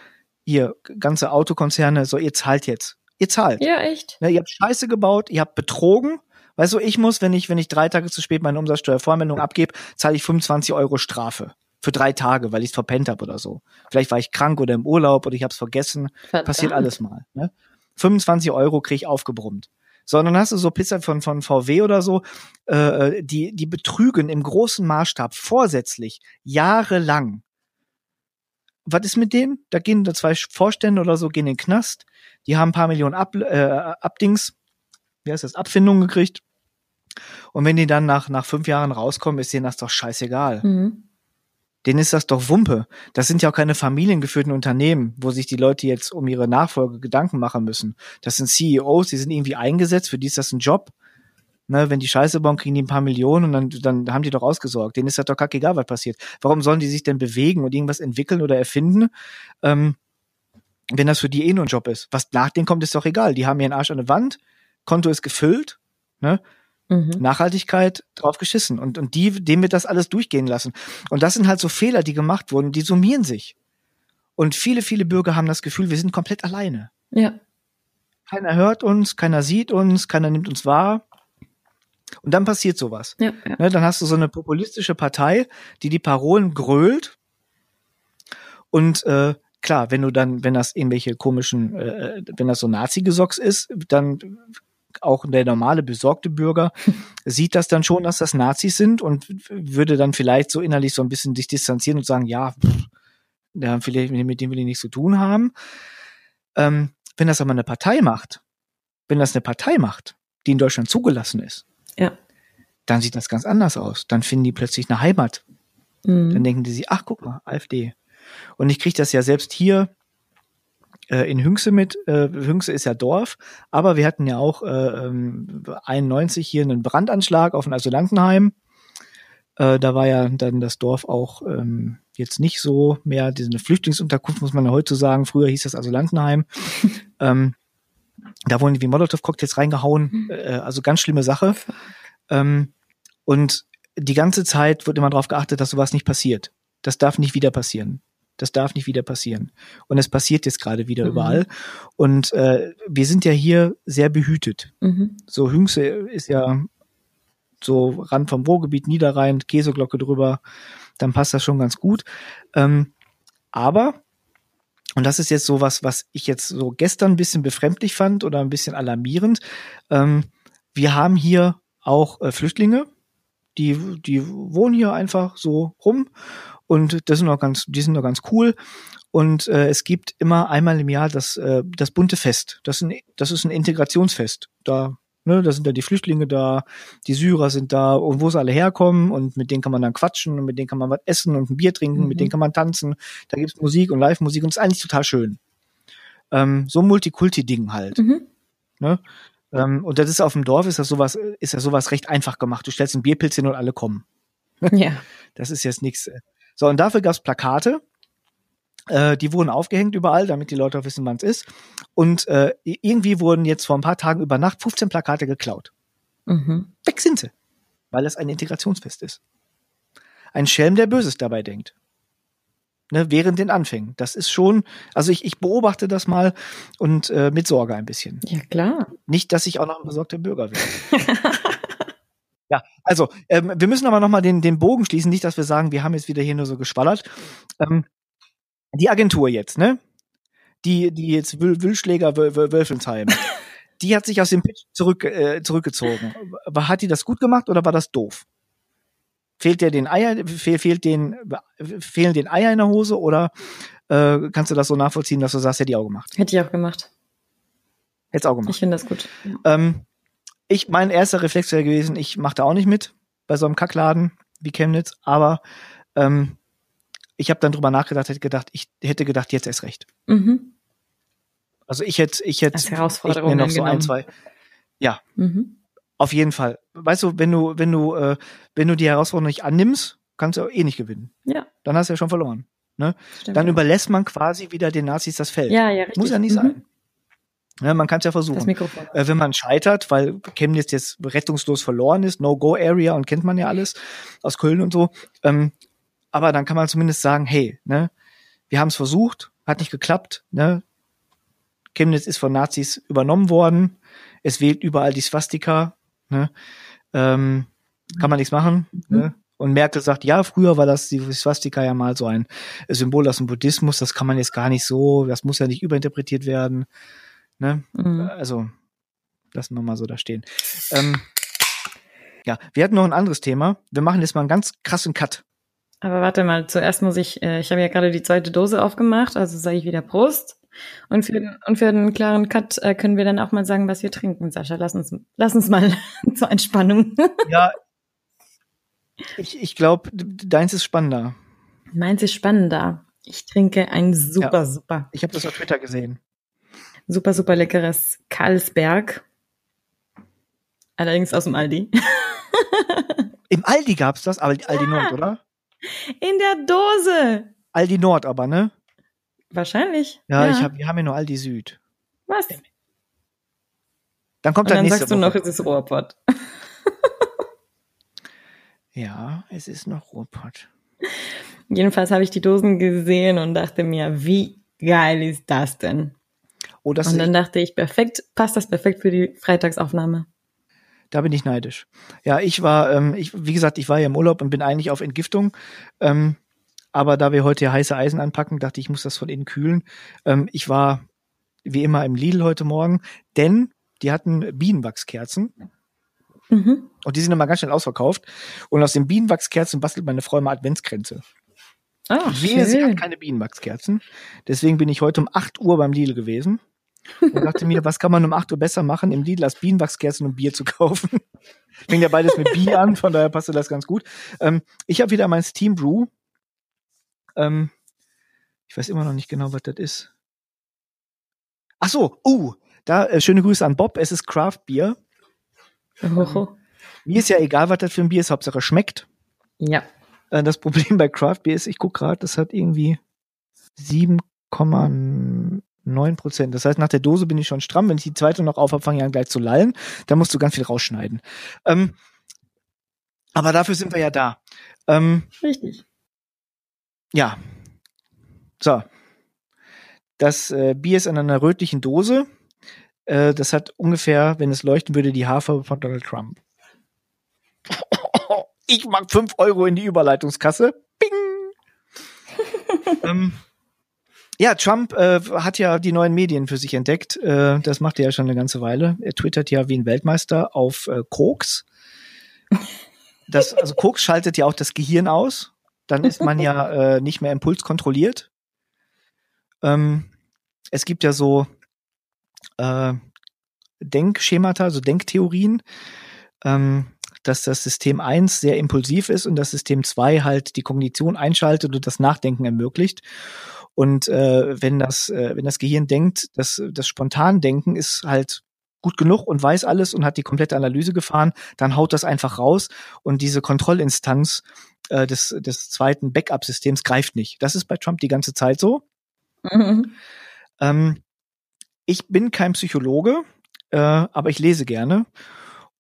Ihr ganze Autokonzerne, so ihr zahlt jetzt. Ihr zahlt. Ja, echt. Ne, ihr habt Scheiße gebaut, ihr habt betrogen. Weißt du, ich muss, wenn ich, wenn ich drei Tage zu spät meine Umsatzsteuervormeldung abgebe, zahle ich 25 Euro Strafe für drei Tage, weil ich es verpennt habe oder so. Vielleicht war ich krank oder im Urlaub oder ich habe es vergessen. Verdammt. Passiert alles mal. Ne? 25 Euro krieg ich aufgebrummt. Sondern hast du so Pizza von, von VW oder so, äh, die, die betrügen im großen Maßstab vorsätzlich jahrelang. Was ist mit denen? Da gehen da zwei Vorstände oder so, gehen in den Knast. Die haben ein paar Millionen Ab, äh, Abdings, wie heißt das, Abfindungen gekriegt. Und wenn die dann nach, nach fünf Jahren rauskommen, ist denen das doch scheißegal. Mhm denen ist das doch Wumpe. Das sind ja auch keine familiengeführten Unternehmen, wo sich die Leute jetzt um ihre Nachfolge Gedanken machen müssen. Das sind CEOs, die sind irgendwie eingesetzt, für die ist das ein Job. Ne, wenn die Scheiße bauen, kriegen die ein paar Millionen und dann, dann haben die doch ausgesorgt. Denen ist das doch kackegal, was passiert. Warum sollen die sich denn bewegen und irgendwas entwickeln oder erfinden, ähm, wenn das für die eh nur ein Job ist? Was nach denen kommt, ist doch egal. Die haben ihren Arsch an der Wand, Konto ist gefüllt, ne? Mhm. Nachhaltigkeit drauf geschissen. Und, und die, dem wird das alles durchgehen lassen. Und das sind halt so Fehler, die gemacht wurden, die summieren sich. Und viele, viele Bürger haben das Gefühl, wir sind komplett alleine. Ja. Keiner hört uns, keiner sieht uns, keiner nimmt uns wahr. Und dann passiert sowas. Ja, ja. Ne, dann hast du so eine populistische Partei, die die Parolen grölt. Und äh, klar, wenn du dann, wenn das irgendwelche komischen, äh, wenn das so Nazi-Gesocks ist, dann auch der normale besorgte Bürger (laughs) sieht das dann schon, dass das Nazis sind und würde dann vielleicht so innerlich so ein bisschen sich distanzieren und sagen, ja, pff, ja vielleicht mit dem will ich nichts zu tun haben. Ähm, wenn das aber eine Partei macht, wenn das eine Partei macht, die in Deutschland zugelassen ist, ja. dann sieht das ganz anders aus. Dann finden die plötzlich eine Heimat. Mhm. Dann denken die sich, ach guck mal, AfD. Und ich kriege das ja selbst hier äh, in Hünxe mit. Äh, Hünxe ist ja Dorf, aber wir hatten ja auch äh, ähm, 91 hier einen Brandanschlag auf ein Asylantenheim. Äh, da war ja dann das Dorf auch ähm, jetzt nicht so mehr diese Flüchtlingsunterkunft, muss man ja heute sagen. Früher hieß das Asylantenheim. (laughs) ähm, da wurden wie Molotow-Cocktails reingehauen. Mhm. Äh, also ganz schlimme Sache. Ähm, und die ganze Zeit wird immer darauf geachtet, dass sowas nicht passiert. Das darf nicht wieder passieren. Das darf nicht wieder passieren. Und es passiert jetzt gerade wieder mhm. überall. Und äh, wir sind ja hier sehr behütet. Mhm. So Hüngse ist ja so Rand vom Ruhrgebiet, Niederrhein, Käseglocke drüber, dann passt das schon ganz gut. Ähm, aber, und das ist jetzt so was, was ich jetzt so gestern ein bisschen befremdlich fand oder ein bisschen alarmierend, ähm, wir haben hier auch äh, Flüchtlinge, die, die wohnen hier einfach so rum und das sind auch ganz, die sind auch ganz cool. Und äh, es gibt immer einmal im Jahr das, äh, das bunte Fest. Das ein, das ist ein Integrationsfest. Da, ne, da sind ja die Flüchtlinge da, die Syrer sind da und wo sie alle herkommen und mit denen kann man dann quatschen und mit denen kann man was essen und ein Bier trinken, mhm. mit denen kann man tanzen. Da gibt's Musik und Live-Musik und es ist eigentlich total schön. Ähm, so ein Multikulti-Ding halt. Mhm. Ne? Ähm, und das ist auf dem Dorf, ist das sowas, ist ja sowas recht einfach gemacht. Du stellst ein Bierpilz hin und alle kommen. Ja. (laughs) Das ist jetzt nichts. So, und dafür gab's Plakate. Äh, die wurden aufgehängt überall, damit die Leute auch wissen, wann es ist. Und äh, irgendwie wurden jetzt vor ein paar Tagen über Nacht 15 Plakate geklaut. Mhm. Weg sind sie. Weil das ein Integrationsfest ist. Ein Schelm, der Böses dabei denkt. Ne, während den Anfängen. Das ist schon, also ich, ich beobachte das mal und äh, mit Sorge ein bisschen. Ja, klar. Nicht, dass ich auch noch ein besorgter Bürger werde. (laughs) Ja, also ähm, wir müssen aber nochmal den, den Bogen schließen, nicht, dass wir sagen, wir haben jetzt wieder hier nur so geschwallert. Ähm, die Agentur jetzt, ne? Die, die jetzt Wül Wülschläger Wölfensheim, (laughs) die hat sich aus dem Pitch zurück, äh, zurückgezogen. Hat die das gut gemacht oder war das doof? Fehlt dir den Eier, fehl, fehlt den, fehlen den Eier in der Hose oder äh, kannst du das so nachvollziehen, dass du sagst, hätte ich auch gemacht? Hätte ich auch gemacht. Hätte auch gemacht. Ich finde das gut. Ähm, ich, mein erster Reflex wäre gewesen, ich mache da auch nicht mit bei so einem Kackladen wie Chemnitz, aber ähm, ich habe dann drüber nachgedacht, hätte gedacht, ich hätte gedacht, jetzt erst recht. Mhm. Also ich hätte, ich hätte, ich noch so ein, zwei. Ja, Mhm. auf jeden Fall. Weißt du, wenn du, wenn du, äh, wenn du die Herausforderung nicht annimmst, kannst du auch eh nicht gewinnen. Ja, Dann hast du ja schon verloren. stimmt. Dann überlässt man quasi wieder den Nazis das Feld. ja, ja, richtig. Muss ja nicht Mhm. sein. Ja, man kann es ja Das versuchen. Mikrofon. Äh, wenn man scheitert, weil Chemnitz jetzt rettungslos verloren ist, No-Go-Area und kennt man ja alles aus Köln und so. Ähm, aber dann kann man zumindest sagen, hey, ne, wir haben es versucht, hat nicht geklappt, ne? Chemnitz ist von Nazis übernommen worden, es wählt überall die Swastika, ne? Ähm, kann man nichts machen, ne? Und Merkel sagt, ja, früher war das die Swastika ja mal so ein Symbol aus dem Buddhismus, das kann man jetzt gar nicht so, das muss ja nicht überinterpretiert werden. Ne? Mhm. Also, lassen wir mal so da stehen. Ähm, ja, wir hatten noch ein anderes Thema. Wir machen jetzt mal einen ganz krassen Cut. Aber warte mal, zuerst muss ich, äh, ich habe ja gerade die zweite Dose aufgemacht, also sage ich wieder Prost. Und für, den- und für einen klaren Cut äh, können wir dann auch mal sagen, was wir trinken. Sascha, lass uns, lass uns mal (laughs) zur Entspannung. (laughs) Ja, ich, ich glaube, deins ist spannender. Meins ist spannender. Ich trinke ein super, super, Ich habe das auf Twitter gesehen. super, super leckeres Karlsberg. Allerdings aus dem Aldi. (laughs) Im Aldi gab's das, aber Aldi Nord, oder? In der Dose. Aldi Nord aber, ne? Wahrscheinlich. Ja, ich hab, wir haben ja nur Aldi Süd. Was? Dann kommt Und dann dann sagst du Woche. noch, es ist Rohrpott. (laughs) Ja, es ist noch Ruhrpott. Jedenfalls habe ich die Dosen gesehen und dachte mir, wie geil ist das denn? Oh, das Und dann dachte ich, perfekt, passt das perfekt für die Freitagsaufnahme. Da bin ich neidisch. Ja, ich war, ähm, ich, wie gesagt, ich war ja im Urlaub und bin eigentlich auf Entgiftung. Ähm, aber da wir heute heiße Eisen anpacken, dachte ich, ich muss das von innen kühlen. Ähm, ich war wie immer im Lidl heute Morgen, denn die hatten Bienenwachskerzen Mhm. und die sind immer ganz schnell ausverkauft. Und aus den Bienenwachskerzen bastelt meine Frau immer Adventskränze. Oh, Wehe, sie hat keine Bienenwachskerzen. Deswegen bin ich heute um 8 Uhr beim Lidl gewesen und dachte mir, was kann man um 8 Uhr besser machen, im Lidl als Bienenwachskerzen und Bier zu kaufen. (laughs) Fängt ja beides mit Bier an, von daher passte das ganz gut. Ähm, ich habe wieder mein Steam Brew. Ähm, ich weiß immer noch nicht genau, was das ist. Ach so, uh, da äh, schöne Grüße an Bob. Es ist Craft Bier. Oh, Mir ist ja egal, was das für ein Bier ist, Hauptsache schmeckt. ja. Äh, Das Problem bei Craft Beer ist, ich guck gerade, das hat irgendwie 7,9 Prozent. Das heißt, nach der Dose bin ich schon stramm. Wenn ich die zweite noch aufhab, fange ich an gleich zu lallen. Da musst du ganz viel rausschneiden. Ähm, aber dafür sind wir ja da. Ähm, Richtig. ja. So. Das äh, Bier ist in einer rötlichen Dose. Äh, das hat ungefähr, wenn es leuchten würde, die Haarfarbe von Donald Trump. (laughs) Ich mag 5 Euro in die Überleitungskasse. Bing! (laughs) ähm, ja, Trump äh, hat ja die neuen Medien für sich entdeckt. Äh, das macht er ja schon eine ganze Weile. Er twittert ja wie ein Weltmeister auf äh, Koks. Das, also Koks schaltet ja auch das Gehirn aus. Dann ist man ja (laughs) äh, nicht mehr impulskontrolliert. Ähm, es gibt ja so äh, Denkschemata, so Denktheorien, ähm, dass das System 1 sehr impulsiv ist und das System 2 halt die Kognition einschaltet und das Nachdenken ermöglicht. Und äh, wenn das, äh, wenn das Gehirn denkt, dass das Spontandenken ist halt gut genug und weiß alles und hat die komplette Analyse gefahren, dann haut das einfach raus und diese Kontrollinstanz äh, des, des zweiten Backup-Systems greift nicht. Das ist bei Trump die ganze Zeit so. Mhm. Ähm, ich bin kein Psychologe, äh, aber ich lese gerne.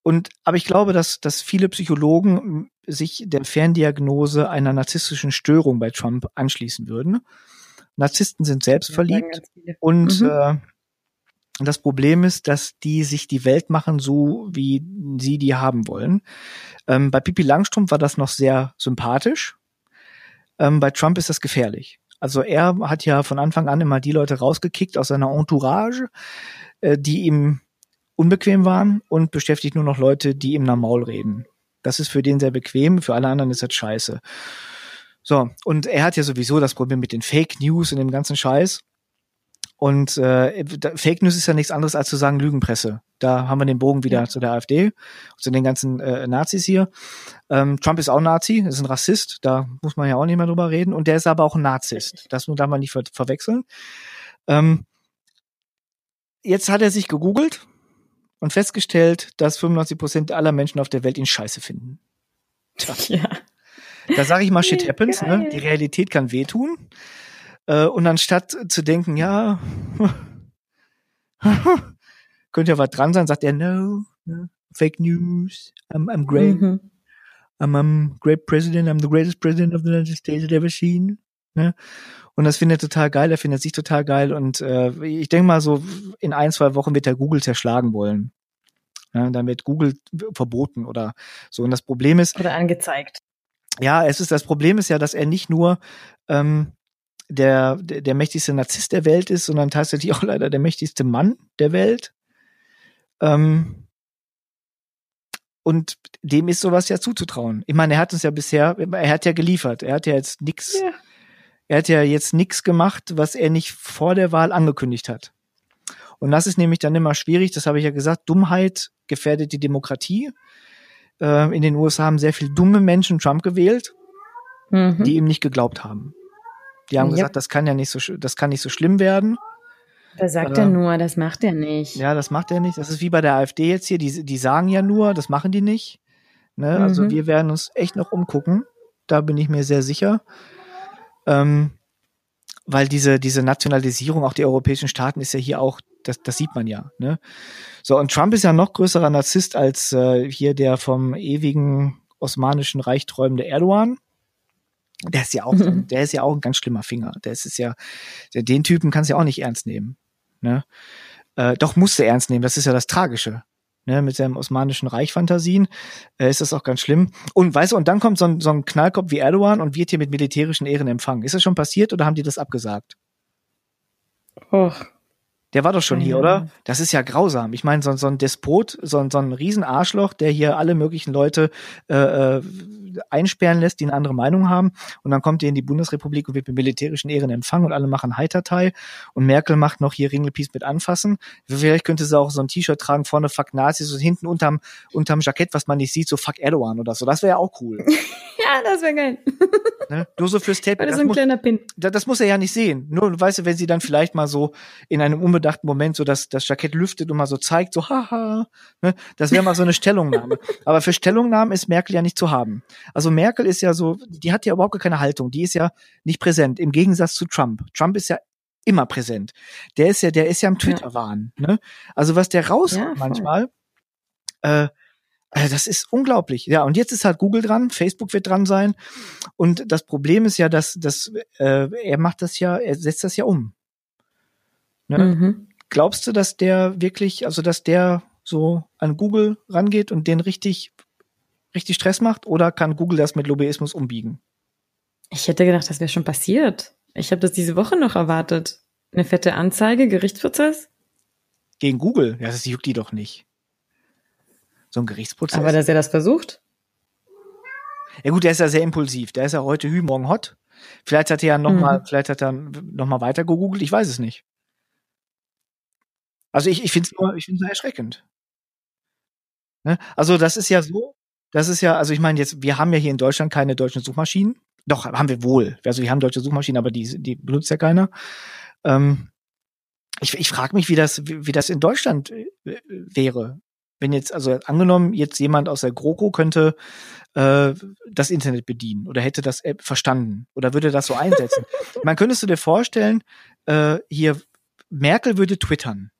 Und aber ich glaube, dass, dass viele Psychologen sich der Ferndiagnose einer narzisstischen Störung bei Trump anschließen würden. Narzissten sind selbstverliebt viele. und Mhm. äh, das Problem ist, dass die sich die Welt machen, so wie sie die haben wollen. Ähm, bei Pipi Langstrumpf war das noch sehr sympathisch. Ähm, bei Trump ist das gefährlich. Also er hat ja von Anfang an immer die Leute rausgekickt aus seiner Entourage, äh, die ihm unbequem waren und beschäftigt nur noch Leute, die ihm nach Maul reden. Das ist für den sehr bequem, für alle anderen ist das scheiße. So, und er hat ja sowieso das Problem mit den Fake News und dem ganzen Scheiß. Und äh, Fake News ist ja nichts anderes als zu sagen Lügenpresse. Da haben wir den Bogen wieder ja. zu der AfD, zu den ganzen äh, Nazis hier. Ähm, Trump ist auch Nazi, ist ein Rassist, da muss man ja auch nicht mehr drüber reden. Und der ist aber auch ein Narzisst. Das darf man nicht ver verwechseln. Ähm, jetzt hat er sich gegoogelt und festgestellt, dass 95 Prozent aller Menschen auf der Welt ihn scheiße finden. Tja. Ja. Da sage ich mal, shit happens, ne? Die Realität kann wehtun. Äh, und anstatt zu denken, ja, (laughs) könnte ja was dran sein, sagt er, no, no fake news, I'm, I'm great. Mhm. I'm, I'm great president, I'm the greatest president of the United States I've ever seen. Ne? Und das findet er total geil, er findet sich total geil und äh, ich denke mal so, in ein, zwei Wochen wird er Google zerschlagen wollen. Ja, dann wird Google verboten oder so. Und das Problem ist. Oder angezeigt. Ja, es ist das Problem ist ja, dass er nicht nur ähm, der, der, der mächtigste Narzisst der Welt ist, sondern tatsächlich (laughs) auch leider der mächtigste Mann der Welt. Ähm, und dem ist sowas ja zuzutrauen. Ich meine, er hat uns ja bisher, er hat ja geliefert. Er hat ja jetzt nichts, ja. er hat ja jetzt nichts gemacht, was er nicht vor der Wahl angekündigt hat. Und das ist nämlich dann immer schwierig, das habe ich ja gesagt, Dummheit gefährdet die Demokratie. Äh, in den USA haben sehr viele dumme Menschen Trump gewählt, mhm. die ihm nicht geglaubt haben. Die haben ja. gesagt, das kann ja nicht so, das kann nicht so schlimm werden. Da sagt äh, er nur, das macht er nicht. Ja, das macht er nicht. Das ist wie bei der AfD jetzt hier, die, die sagen ja nur, das machen die nicht. Ne? Also mhm. Also wir werden uns echt noch umgucken. Da bin ich mir sehr sicher. Ähm, weil diese, diese Nationalisierung auch die europäischen Staaten ist ja hier auch, das, das sieht man ja. Ne? So, und Trump ist ja noch größerer Narzisst als äh, hier der vom ewigen Osmanischen Reich träumende Erdogan. Der ist ja auch, mhm. (laughs) der ist ja auch ein ganz schlimmer Finger. Der ist, ist ja, der, den Typen kannst du ja auch nicht ernst nehmen. Ne? Äh, doch musste ernst nehmen. Das ist ja das Tragische. Ne, mit seinem osmanischen Reich-Fantasien äh, ist das auch ganz schlimm. Und weißt du, und dann kommt so ein, so ein Knallkopf wie Erdogan und wird hier mit militärischen Ehren empfangen. Ist das schon passiert oder haben die das abgesagt? Och, der war doch schon hier, oder? Das ist ja grausam. Ich meine, so, so ein Despot, so, so ein Riesenarschloch, der hier alle möglichen Leute äh, äh, einsperren lässt, die eine andere Meinung haben. Und dann kommt er in die Bundesrepublik und wird mit militärischen Ehren empfangen und alle machen Heitertei. Und Merkel macht noch hier Ringelpiece mit anfassen. Vielleicht könnte sie auch so ein T-Shirt tragen, vorne Fuck Nazis und hinten unterm, unterm Jackett, was man nicht sieht, so Fuck Erdogan oder so. Das wäre ja auch cool. (laughs) ja, das wäre geil. Ne? Nur so fürs Tape. Das, das, so ein muss, kleiner Pin. Das, das muss er ja nicht sehen. Nur, weißt du, wenn sie dann vielleicht mal so in einem unbedachten Moment so das, das Jackett lüftet und mal so zeigt, so haha, ne? das wäre mal so eine Stellungnahme. (laughs) Aber für Stellungnahmen ist Merkel ja nicht zu haben. Also Merkel ist ja so, die hat ja überhaupt keine Haltung, die ist ja nicht präsent, im Gegensatz zu Trump. Trump ist ja immer präsent. Der ist ja, der ist ja am Twitter-Wahn. Ne? Also was der raus ja, manchmal, äh, äh, das ist unglaublich. Ja, und jetzt ist halt Google dran, Facebook wird dran sein. Und das Problem ist ja, dass, dass äh, er macht das ja, er setzt das ja um. Ne? Mhm. Glaubst du, dass der wirklich, also dass der so an Google rangeht und den richtig, richtig Stress macht? Oder kann Google das mit Lobbyismus umbiegen? Ich hätte gedacht, das wäre schon passiert. Ich habe das diese Woche noch erwartet. Eine fette Anzeige, Gerichtsprozess? Gegen Google? Ja, das juckt die doch nicht. So ein Gerichtsprozess. Aber dass er das versucht? Ja gut, der ist ja sehr impulsiv. Der ist ja heute hü, morgen hot. Vielleicht hat er ja noch mhm. vielleicht hat er noch mal weiter gegoogelt. Ich weiß es nicht. Also ich, ich finde es nur, ich finde es erschreckend. Ne? Also das ist ja so, das ist ja, also ich meine jetzt, wir haben ja hier in Deutschland keine deutschen Suchmaschinen. Doch, haben wir wohl. Also wir haben deutsche Suchmaschinen, aber die, die benutzt ja keiner. Ähm, ich ich frage mich, wie das, wie, wie das in Deutschland äh, wäre. Wenn jetzt, also angenommen, jetzt jemand aus der GroKo könnte äh, das Internet bedienen oder hätte das App verstanden oder würde das so einsetzen. (laughs) Man könntest du dir vorstellen, äh, hier Merkel würde twittern.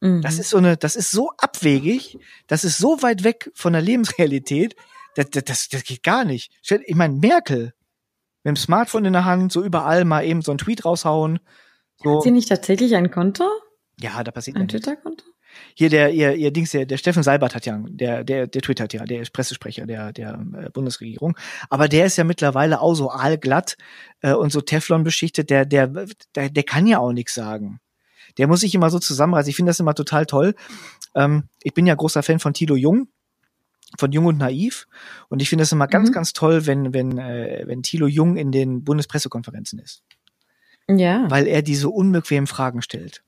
Das mhm. ist so eine, das ist so abwegig, das ist so weit weg von der Lebensrealität, das, das, das geht gar nicht. Ich meine, Merkel mit dem Smartphone in der Hand, so überall mal eben so einen Tweet raushauen. So. Hat sie nicht tatsächlich ein Konto? Ja, da passiert Ein. Twitter-Konto? Hier der ihr, ihr Dings der, der Steffen Seibert hat ja der der der twittert ja, der ist Pressesprecher der der äh, Bundesregierung, aber der ist ja mittlerweile auch so aalglatt äh, und so Teflon beschichtet, der der der, der kann ja auch nichts sagen. Der muss sich immer so zusammenreißen. Ich finde das immer total toll. Ähm, ich bin ja großer Fan von Tilo Jung von Jung und Naiv und ich finde es immer ganz Mhm. ganz toll, wenn wenn äh, wenn Thilo Jung in den Bundespressekonferenzen ist Ja. weil er diese unbequemen Fragen stellt.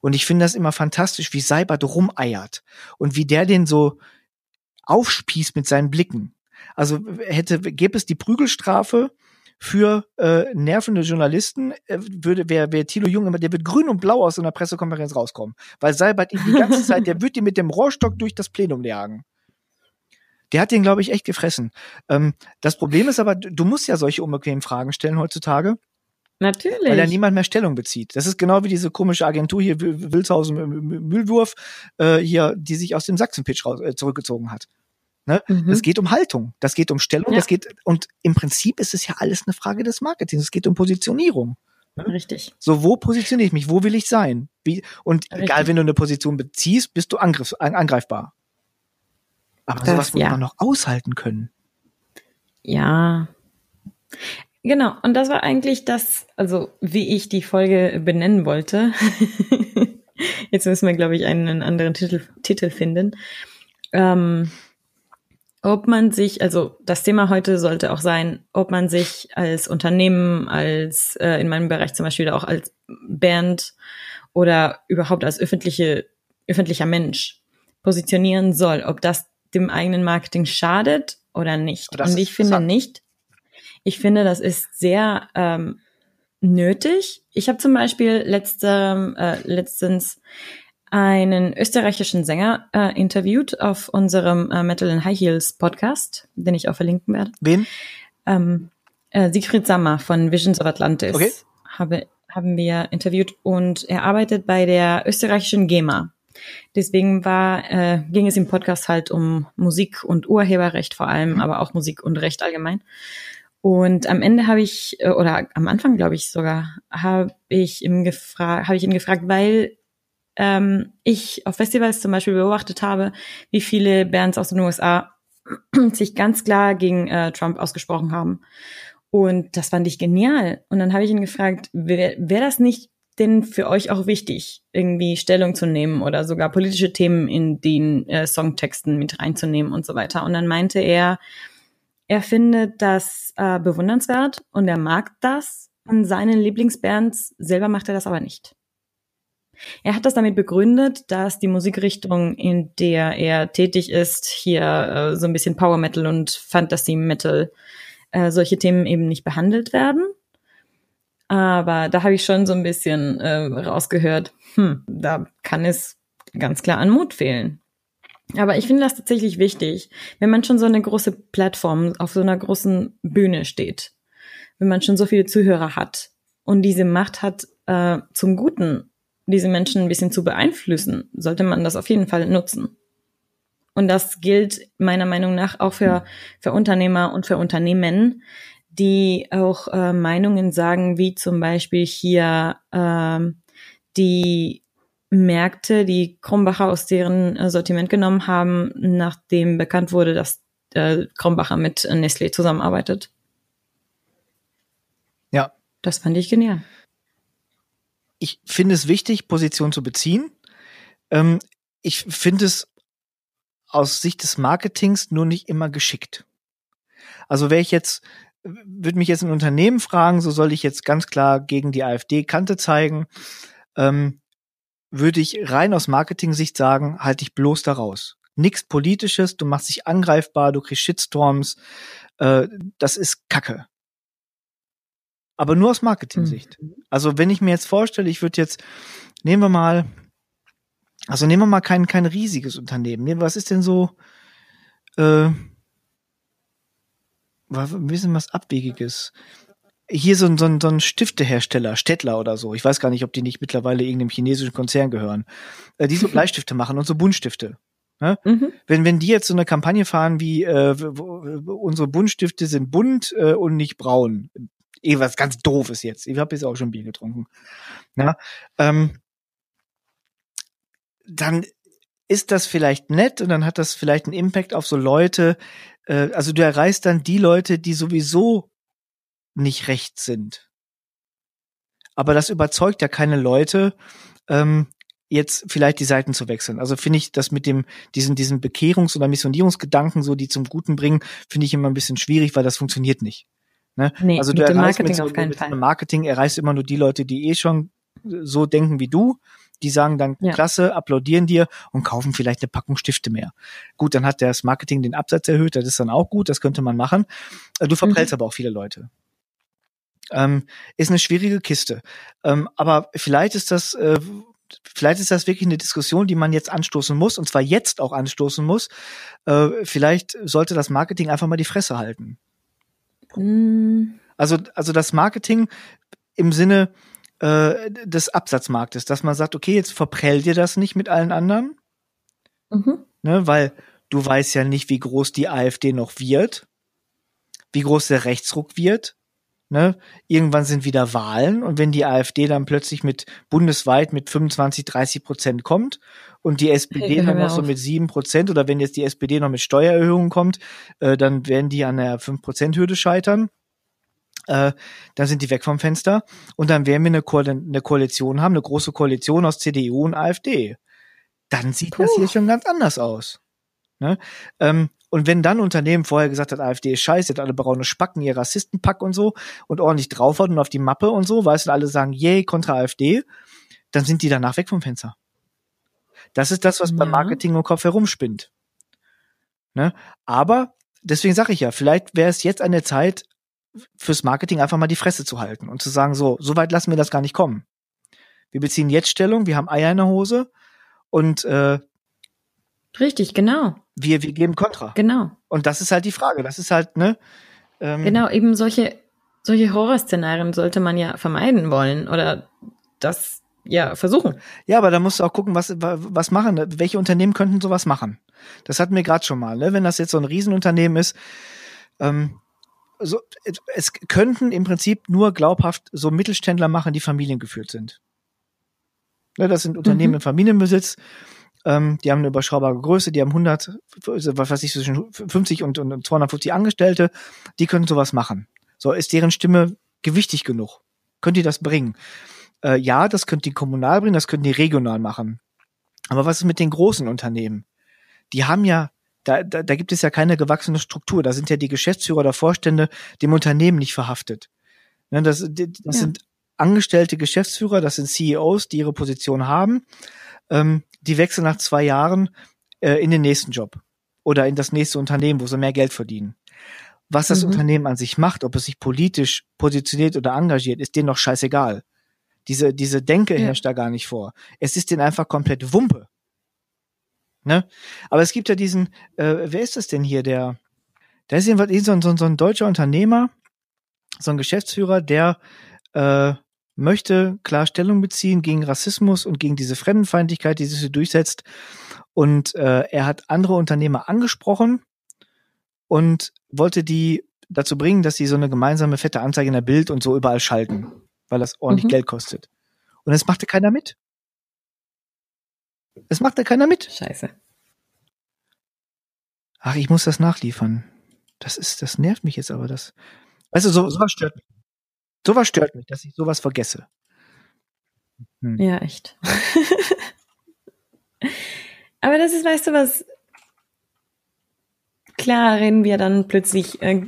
Und ich finde das immer fantastisch, wie Seibert rumeiert und wie der den so aufspießt mit seinen Blicken. Also hätte, gäbe es die Prügelstrafe für äh, nervende Journalisten, äh, würde wer wer Thilo Jung immer, der wird grün und blau aus so einer Pressekonferenz rauskommen, weil Seibert ihn die ganze Zeit, der wird ihn mit dem Rohrstock durch das Plenum jagen. Der hat den, glaube ich, echt gefressen. Ähm, das Problem ist aber, du musst ja solche unbequemen Fragen stellen heutzutage, Natürlich. weil ja niemand mehr Stellung bezieht. Das ist genau wie diese komische Agentur hier, Wil- Wilshausen Mühlwurf, äh, hier, die sich aus dem Sachsen-Pitch raus- äh, zurückgezogen hat. Ne? Mhm. Das geht um Haltung, das geht um Stellung, Ja. das geht, und im Prinzip ist es ja alles eine Frage des Marketings. Es geht um Positionierung. Richtig. So, wo positioniere ich mich? Wo will ich sein? Wie, und Richtig. egal, wenn du eine Position beziehst, bist du angriff, an, angreifbar. Aber Das, sowas muss ja. man noch aushalten können. Ja. Genau, und das war eigentlich das, also wie ich die Folge benennen wollte. (laughs) Jetzt müssen wir, glaube ich, einen anderen Titel, Titel finden. Ähm, ob man sich, also das Thema heute sollte auch sein, ob man sich als Unternehmen, als äh, in meinem Bereich zum Beispiel auch als Band oder überhaupt als öffentliche, öffentlicher Mensch positionieren soll, ob das dem eigenen Marketing schadet oder nicht. Und ich finde nicht. Ich finde, das ist sehr ähm, nötig. Ich habe zum Beispiel letzte, äh, letztens einen österreichischen Sänger äh, interviewt auf unserem äh, Metal and High Heels Podcast, den ich auch verlinken werde. Wen? Ähm, äh, Siegfried Sammer von Visions of Atlantis Okay. habe, haben wir interviewt und er arbeitet bei der österreichischen GEMA. Deswegen war, äh, ging es im Podcast halt um Musik und Urheberrecht vor allem, Mhm. aber auch Musik und Recht allgemein. Und am Ende habe ich, äh, oder am Anfang glaube ich sogar, habe ich ihm ich ihn gefragt, weil ähm, ich auf Festivals zum Beispiel beobachtet habe, wie viele Bands aus den USA (clears throat) sich ganz klar gegen äh, Trump ausgesprochen haben. Und das fand ich genial. Und dann habe ich ihn gefragt, wäre wär das nicht denn für euch auch wichtig, irgendwie Stellung zu nehmen oder sogar politische Themen in den äh, Songtexten mit reinzunehmen und so weiter. Und dann meinte er, er findet das äh, bewundernswert und er mag das an seinen Lieblingsbands, selber macht er das aber nicht. Er hat das damit begründet, dass die Musikrichtung, in der er tätig ist, hier äh, so ein bisschen Power Metal und Fantasy Metal, äh, solche Themen eben nicht behandelt werden. Aber da habe ich schon so ein bisschen äh, rausgehört, hm, da kann es ganz klar an Mut fehlen. Aber ich finde das tatsächlich wichtig, wenn man schon so eine große Plattform auf so einer großen Bühne steht, wenn man schon so viele Zuhörer hat und diese Macht hat, äh, zum Guten diese Menschen ein bisschen zu beeinflussen, sollte man das auf jeden Fall nutzen. Und das gilt meiner Meinung nach auch für, für Unternehmer und für Unternehmen, die auch äh, Meinungen sagen, wie zum Beispiel hier ähm, die Märkte, die Krombacher aus deren Sortiment genommen haben, nachdem bekannt wurde, dass äh, Krombacher mit Nestlé zusammenarbeitet. Ja. Das fand ich genial. ich finde es wichtig, Position zu beziehen. Ähm, ich finde es aus Sicht des Marketings nur nicht immer geschickt. Also wäre ich jetzt, würde mich jetzt ein Unternehmen fragen, so soll ich jetzt ganz klar gegen die AfD Kante zeigen, ähm, würde ich rein aus Marketing-Sicht sagen, halt dich bloß da raus. Nix Politisches, du machst dich angreifbar, du kriegst Shitstorms, äh, das ist Kacke. Aber nur aus Marketing-Sicht. Also wenn ich mir jetzt vorstelle, ich würde jetzt, nehmen wir mal, also nehmen wir mal kein, kein riesiges Unternehmen. Nehmen, was ist denn so, äh, was- ein bisschen was Abwegiges. Hier so ein, so ein, so ein Stiftehersteller, Stettler oder so. Ich weiß gar nicht, ob die nicht mittlerweile irgendeinem chinesischen Konzern gehören. Äh, die so (laughs) Bleistifte machen und so Buntstifte. Mhm. Wenn, wenn die jetzt so eine Kampagne fahren wie äh, unsere Buntstifte sind bunt äh, und nicht braun. Eh was ganz doofes jetzt. Ich habe jetzt auch schon Bier getrunken. Ja, ähm, dann ist das vielleicht nett und dann hat das vielleicht einen Impact auf so Leute. Äh, also du erreichst dann die Leute, die sowieso nicht recht sind. Aber das überzeugt ja keine Leute, ähm, jetzt vielleicht die Seiten zu wechseln. Also finde ich das mit dem, diesen, diesen Bekehrungs- oder Missionierungsgedanken, so die zum Guten bringen, finde ich immer ein bisschen schwierig, weil das funktioniert nicht. Ne? Nee, also du mit dem Marketing mit so, auf keinen mit Fall. Marketing erreichst immer nur die Leute, die eh schon so denken wie du. Die sagen dann, ja. klasse, applaudieren dir und kaufen vielleicht eine Packung Stifte mehr. Gut, dann hat das Marketing den Absatz erhöht, das ist dann auch gut, das könnte man machen. Äh, du verprellst mhm. aber auch viele Leute. Ähm, ist eine schwierige Kiste. Ähm, aber vielleicht ist das, äh, vielleicht ist das wirklich eine Diskussion, die man jetzt anstoßen muss, und zwar jetzt auch anstoßen muss. Äh, vielleicht sollte das Marketing einfach mal die Fresse halten. Mm. Also, also das Marketing im Sinne äh, des Absatzmarktes, dass man sagt, okay, jetzt verprell dir das nicht mit allen anderen. Mhm. Ne, weil du weißt ja nicht, wie groß die AfD noch wird, wie groß der Rechtsruck wird. Ne? Irgendwann sind wieder Wahlen und wenn die AfD dann plötzlich mit bundesweit mit 25, 30 Prozent kommt und die SPD hey, dann noch so mit sieben Prozent oder wenn jetzt die SPD noch mit Steuererhöhungen kommt, äh, dann werden die an der 5 Prozent Hürde scheitern. Äh, dann sind die weg vom Fenster und dann werden wir eine, Ko eine Koalition haben, eine große Koalition aus CDU und AfD. Dann sieht Puh. das hier schon ganz anders aus. Ne? Ähm, und wenn dann Unternehmen vorher gesagt hat, AfD ist scheiße, hat alle braune Spacken, ihr Rassistenpack und so und ordentlich drauf hat und auf die Mappe und so, weißt du, alle sagen, yay, kontra AfD, dann sind die danach weg vom Fenster. Das ist das, was ja. beim Marketing im Kopf herumspinnt. Ne? Aber deswegen sage ich ja, vielleicht wäre es jetzt eine Zeit fürs Marketing einfach mal die Fresse zu halten und zu sagen, so, so weit lassen wir das gar nicht kommen. Wir beziehen jetzt Stellung, wir haben Eier in der Hose und äh, Richtig, genau. Wir, wir geben Kontra. Genau. Und das ist halt die Frage. Das ist halt, ne? Ähm, genau, eben solche, solche Horrorszenarien sollte man ja vermeiden wollen oder das ja versuchen. Ja, aber da musst du auch gucken, was, was machen, welche Unternehmen könnten sowas machen. Das hatten wir gerade schon mal, ne? Wenn das jetzt so ein Riesenunternehmen ist, ähm, so, es könnten im Prinzip nur glaubhaft so Mittelständler machen, die familiengeführt sind. Ne, das sind Unternehmen mhm. in Familienbesitz ähm, die haben eine überschaubare Größe, die haben 100, was weiß ich, zwischen 50 und, und 250 Angestellte, die können sowas machen. So, ist deren Stimme gewichtig genug? Könnt ihr das bringen? Äh, ja, das könnt ihr kommunal bringen, das könnt ihr regional machen. Aber was ist mit den großen Unternehmen? Die haben ja, da, da, da gibt es ja keine gewachsene Struktur. Da sind ja die Geschäftsführer oder Vorstände dem Unternehmen nicht verhaftet. Ne, das das ja. sind angestellte Geschäftsführer, das sind CEOs, die ihre Position haben. Ähm, die wechseln nach zwei Jahren äh, in den nächsten Job oder in das nächste Unternehmen, wo sie mehr Geld verdienen. Was das mhm. Unternehmen an sich macht, ob es sich politisch positioniert oder engagiert, ist denen noch scheißegal. Diese, diese Denke ja. herrscht da gar nicht vor. Es ist denen einfach komplett Wumpe. Ne? Aber es gibt ja diesen, äh, wer ist das denn hier, der, da ist jedenfalls so ein, so, ein, so ein deutscher Unternehmer, so ein Geschäftsführer, der äh, möchte klar Stellung beziehen gegen Rassismus und gegen diese Fremdenfeindlichkeit, die sich so durchsetzt. Und äh, er hat andere Unternehmer angesprochen und wollte die dazu bringen, dass sie so eine gemeinsame fette Anzeige in der Bild und so überall schalten, weil das ordentlich mhm. Geld kostet. Und es machte keiner mit. Es machte keiner mit. Scheiße. Ach, ich muss das nachliefern. Das ist, das nervt mich jetzt aber, das. Weißt du, so, sowas stört mich. Sowas stört mich, dass ich sowas vergesse. Hm. Ja, echt. (laughs) Aber das ist, weißt du was, klar reden wir dann plötzlich, äh,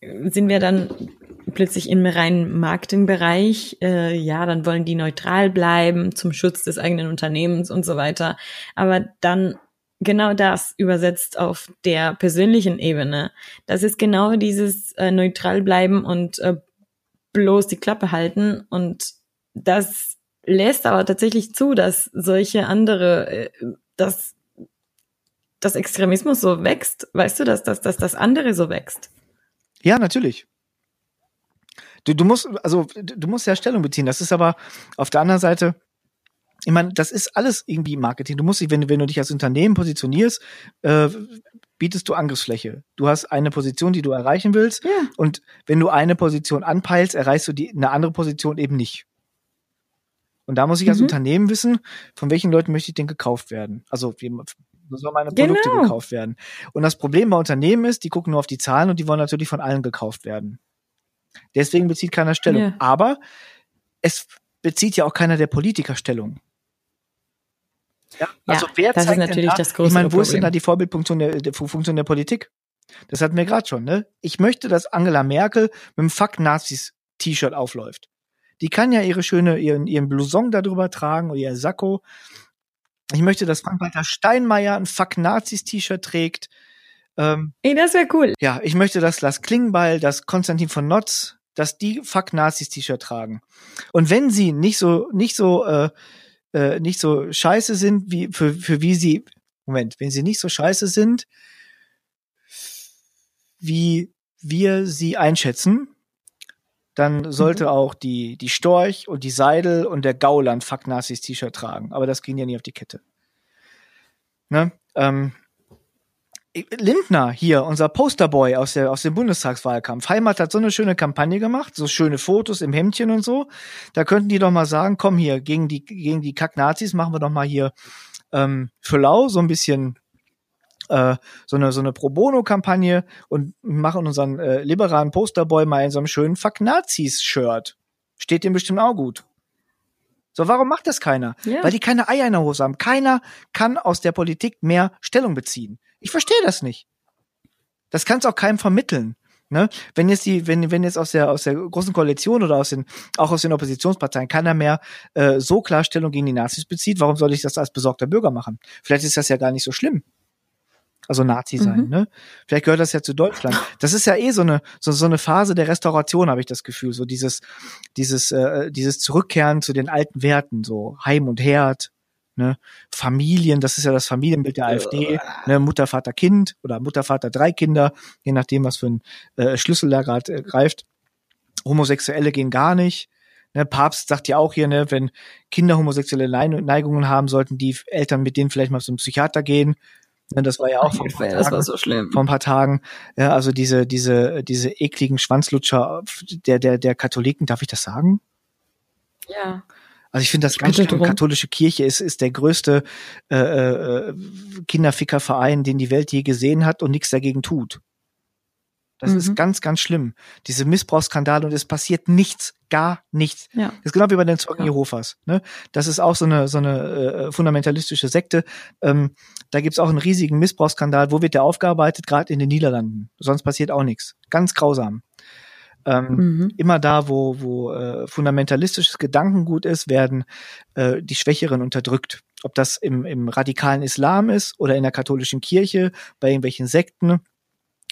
sind wir dann plötzlich im reinen Marketingbereich, äh, ja, dann wollen die neutral bleiben zum Schutz des eigenen Unternehmens und so weiter. Aber dann genau das übersetzt auf der persönlichen Ebene. Das ist genau dieses äh, neutral bleiben und äh, bloß die Klappe halten und das lässt aber tatsächlich zu, dass solche andere, äh, dass das Extremismus so wächst, weißt du, dass, dass, dass das andere so wächst. Ja, natürlich. Du, du musst, also du musst ja Stellung beziehen. Das ist aber auf der anderen Seite, ich meine, das ist alles irgendwie Marketing. Du musst dich, wenn, wenn du dich als Unternehmen positionierst, äh, bietest du Angriffsfläche. Du hast eine Position, die du erreichen willst. Ja. Und wenn du eine Position anpeilst, erreichst du die, eine andere Position eben nicht. Und da muss ich als Mhm. Unternehmen wissen, von welchen Leuten möchte ich denn gekauft werden. Also wie wo sollen meine Produkte Genau. gekauft werden. Und das Problem bei Unternehmen ist, die gucken nur auf die Zahlen und die wollen natürlich von allen gekauft werden. Deswegen bezieht keiner Stellung. Ja. Aber es bezieht ja auch keiner der Politiker Stellung. Ja, also Ja, wer das ist zeigt denn natürlich da, das Ich größere meine, wo ist denn da die Vorbildfunktion der, der Funktion der Politik? Das hatten wir gerade schon, ne? Ich möchte, dass Angela Merkel mit dem Fuck Nazis T-Shirt aufläuft. Die kann ja ihre schöne, ihren, ihren Blouson darüber tragen oder ihr Sakko. Ich möchte, dass Frank-Walter Steinmeier ein Fuck Nazis T-Shirt trägt. Ähm, Ey, das wäre cool. ja, ich möchte, dass Lars Klingbeil, dass Konstantin von Notz, dass die Fuck Nazis T-Shirt tragen. Und wenn sie nicht so, nicht so, äh, äh, nicht so scheiße sind, wie, für, für wie sie, Moment, wenn sie nicht so scheiße sind, wie wir sie einschätzen, dann sollte auch die, die Storch und die Seidel und der Gauland Fuck Nazis T-Shirt tragen. Aber das ging ja nie auf die Kette. Ne? Ähm, Lindner hier, unser Posterboy aus, der, aus dem Bundestagswahlkampf. Heimat hat so eine schöne Kampagne gemacht, so schöne Fotos im Hemdchen und so. Da könnten die doch mal sagen, komm hier, gegen die, gegen die Kack-Nazis machen wir doch mal hier ähm, für lau so ein bisschen äh, so eine, so eine Pro Bono-Kampagne und machen unseren äh, liberalen Posterboy mal in so einem schönen Fuck-Nazis-Shirt. Steht dem bestimmt auch gut. So, warum macht das keiner? Ja. Weil die keine Eier in der Hose haben. Keiner kann aus der Politik mehr Stellung beziehen. Ich verstehe das nicht. Das kann es auch keinem vermitteln. Ne? Wenn jetzt die, wenn, wenn jetzt aus der aus der großen Koalition oder aus den auch aus den Oppositionsparteien keiner mehr äh, so klar Stellung gegen die Nazis bezieht, warum soll ich das als besorgter Bürger machen? Vielleicht ist das ja gar nicht so schlimm. Also Nazi sein, Mhm. ne? Vielleicht gehört das ja zu Deutschland. Das ist ja eh so eine so, so eine Phase der Restauration, habe ich das Gefühl, so dieses dieses äh, dieses Zurückkehren zu den alten Werten, so Heim und Herd, ne? Familien, das ist ja das Familienbild der AfD, ne? Mutter, Vater, Kind oder Mutter, Vater, drei Kinder, je nachdem, was für ein äh, Schlüssel da gerade äh, greift. Homosexuelle gehen gar nicht. Ne, Papst sagt ja auch hier, ne, wenn Kinder homosexuelle Neigungen haben, sollten die Eltern mit denen vielleicht mal zum Psychiater gehen. Ne, das war ja auch vor ein paar das war Tagen so schlimm. vor ein paar Tagen. Ja, also diese, diese, diese ekligen Schwanzlutscher der, der, der Katholiken, darf ich das sagen? Ja. Also ich finde das Ich ganz schlimm. Katholische Kirche ist, ist der größte äh, äh, Kinderfickerverein, den die Welt je gesehen hat und nichts dagegen tut. Das Mhm. ist ganz, ganz schlimm. Diese Missbrauchsskandale und es passiert nichts, gar nichts. Ja. Das ist genau wie bei den Zeugen Ja. Jehovas. Ne? Das ist auch so eine, so eine äh, fundamentalistische Sekte. Ähm, da gibt's auch einen riesigen Missbrauchsskandal. Wo wird der aufgearbeitet? Gerade in den Niederlanden. Sonst passiert auch nichts. Ganz grausam. Ähm, Mhm. Immer da, wo, wo äh, fundamentalistisches Gedankengut ist, werden äh, die Schwächeren unterdrückt. Ob das im, im radikalen Islam ist oder in der katholischen Kirche, bei irgendwelchen Sekten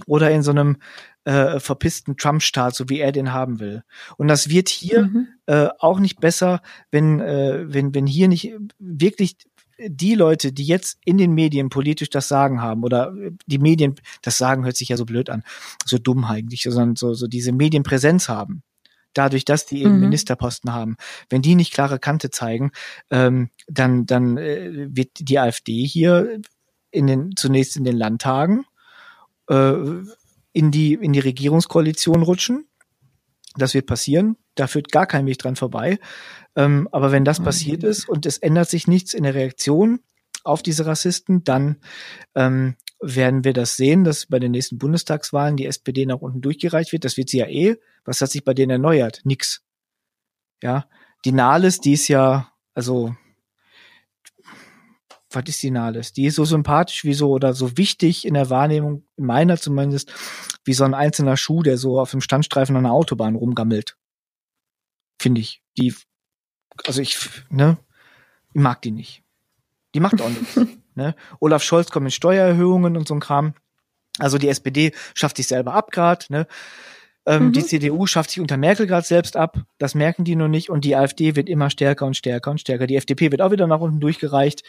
oder in so einem äh, verpissten Trump-Staat, so wie er den haben will. Und das wird hier Mhm. äh, auch nicht besser, wenn, äh, wenn, wenn hier nicht wirklich die Leute, die jetzt in den Medien politisch das Sagen haben oder die Medien, das Sagen hört sich ja so blöd an, so dumm eigentlich, sondern so, so diese Medienpräsenz haben. Dadurch, dass die eben Mhm. Ministerposten haben. Wenn die nicht klare Kante zeigen, ähm, dann, dann äh, wird die AfD hier in den, zunächst in den Landtagen äh, in die, in die Regierungskoalition rutschen. Das wird passieren. Da führt gar kein Weg dran vorbei. Ähm, aber wenn das Mhm. passiert ist und es ändert sich nichts in der Reaktion auf diese Rassisten, dann ähm, werden wir das sehen, dass bei den nächsten Bundestagswahlen die SPD nach unten durchgereicht wird. Das wird sie ja eh. Was hat sich bei denen erneuert? Nix. Ja. Die Nahles, die ist ja, also, was ist die Nahles? Die ist so sympathisch wie so oder so wichtig in der Wahrnehmung, in meiner zumindest, wie so ein einzelner Schuh, der so auf dem Standstreifen an der Autobahn rumgammelt. Finde ich. Die, also ich, ne, ich mag die nicht. Die macht auch nichts. (laughs) ne? Olaf Scholz kommt mit Steuererhöhungen und so ein Kram. Also die SPD schafft sich selber ab grad, ne? Ähm, Mhm. Die CDU schafft sich unter Merkel gerade selbst ab. Das merken die nur nicht. Und die AfD wird immer stärker und stärker und stärker. Die FDP wird auch wieder nach unten durchgereicht.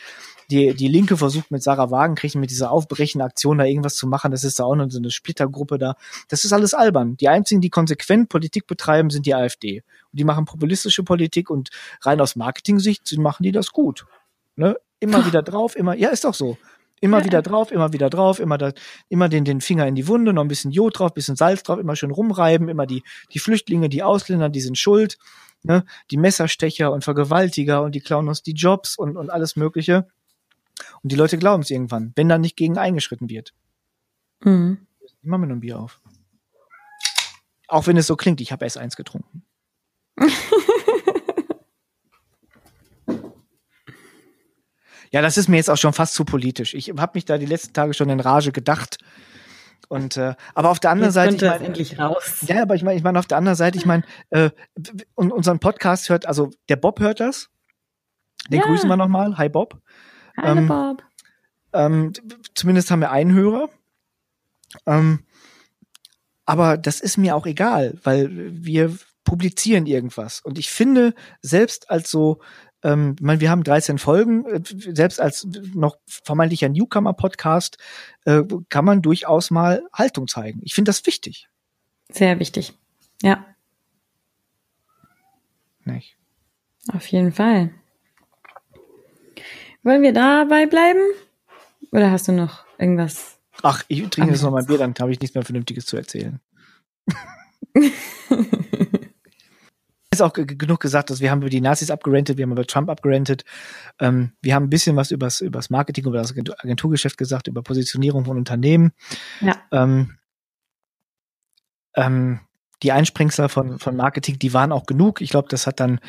Die, die Linke versucht mit Sarah Wagenknecht mit dieser aufbrechenden Aktion da irgendwas zu machen. Das ist da auch noch so eine Splittergruppe da. Das ist alles albern. Die einzigen, die konsequent Politik betreiben, sind die AfD. Und die machen populistische Politik und rein aus Marketing-Sicht machen die das gut. Ne? Immer wieder drauf, immer, ja, ist doch so. Immer Ja. wieder drauf, immer wieder drauf, immer da, immer den, den Finger in die Wunde, noch ein bisschen Jod drauf, bisschen Salz drauf, immer schön rumreiben, immer die, die Flüchtlinge, die Ausländer, die sind schuld. ne, die Messerstecher und Vergewaltiger und die klauen uns die Jobs und, und alles Mögliche. Und die Leute glauben es irgendwann, wenn da nicht gegen eingeschritten wird. Mhm. Ich mach mir nur ein Bier auf. Auch wenn es so klingt, ich habe erst eins getrunken. (laughs) ja, das ist mir jetzt auch schon fast zu politisch. Ich habe mich da die letzten Tage schon in Rage gedacht. Und äh, aber auf der anderen Jetzt Seite, ich mein, endlich raus. ja, aber ich meine, ich meine auf der anderen Seite, ich meine, äh, unseren Podcast hört, also der Bob hört das. Den Ja. grüßen wir nochmal. Hi Bob. Hallo ähm, Bob. Ähm, zumindest haben wir einen Hörer. Ähm, aber das ist mir auch egal, weil wir publizieren irgendwas. Und ich finde, selbst als so, ähm, ich meine, wir haben 13 Folgen, äh, selbst als noch vermeintlicher Newcomer-Podcast, äh, kann man durchaus mal Haltung zeigen. Ich finde das wichtig. Sehr wichtig. Ja, Nicht? auf jeden Fall. Wollen wir dabei bleiben? Oder hast du noch irgendwas? Ach, ich trinke jetzt noch mal ein Bier, dann habe ich nichts mehr Vernünftiges zu erzählen. (laughs) ist auch genug gesagt, dass wir haben über die Nazis abgerentet, wir haben über Trump abgerentet. Ähm, wir haben ein bisschen was übers, übers Marketing, über das Agentur- Agenturgeschäft gesagt, über Positionierung von Unternehmen. Ja. Ähm, ähm, die Einspringsler von, von Marketing, die waren auch genug. Ich glaube, das hat dann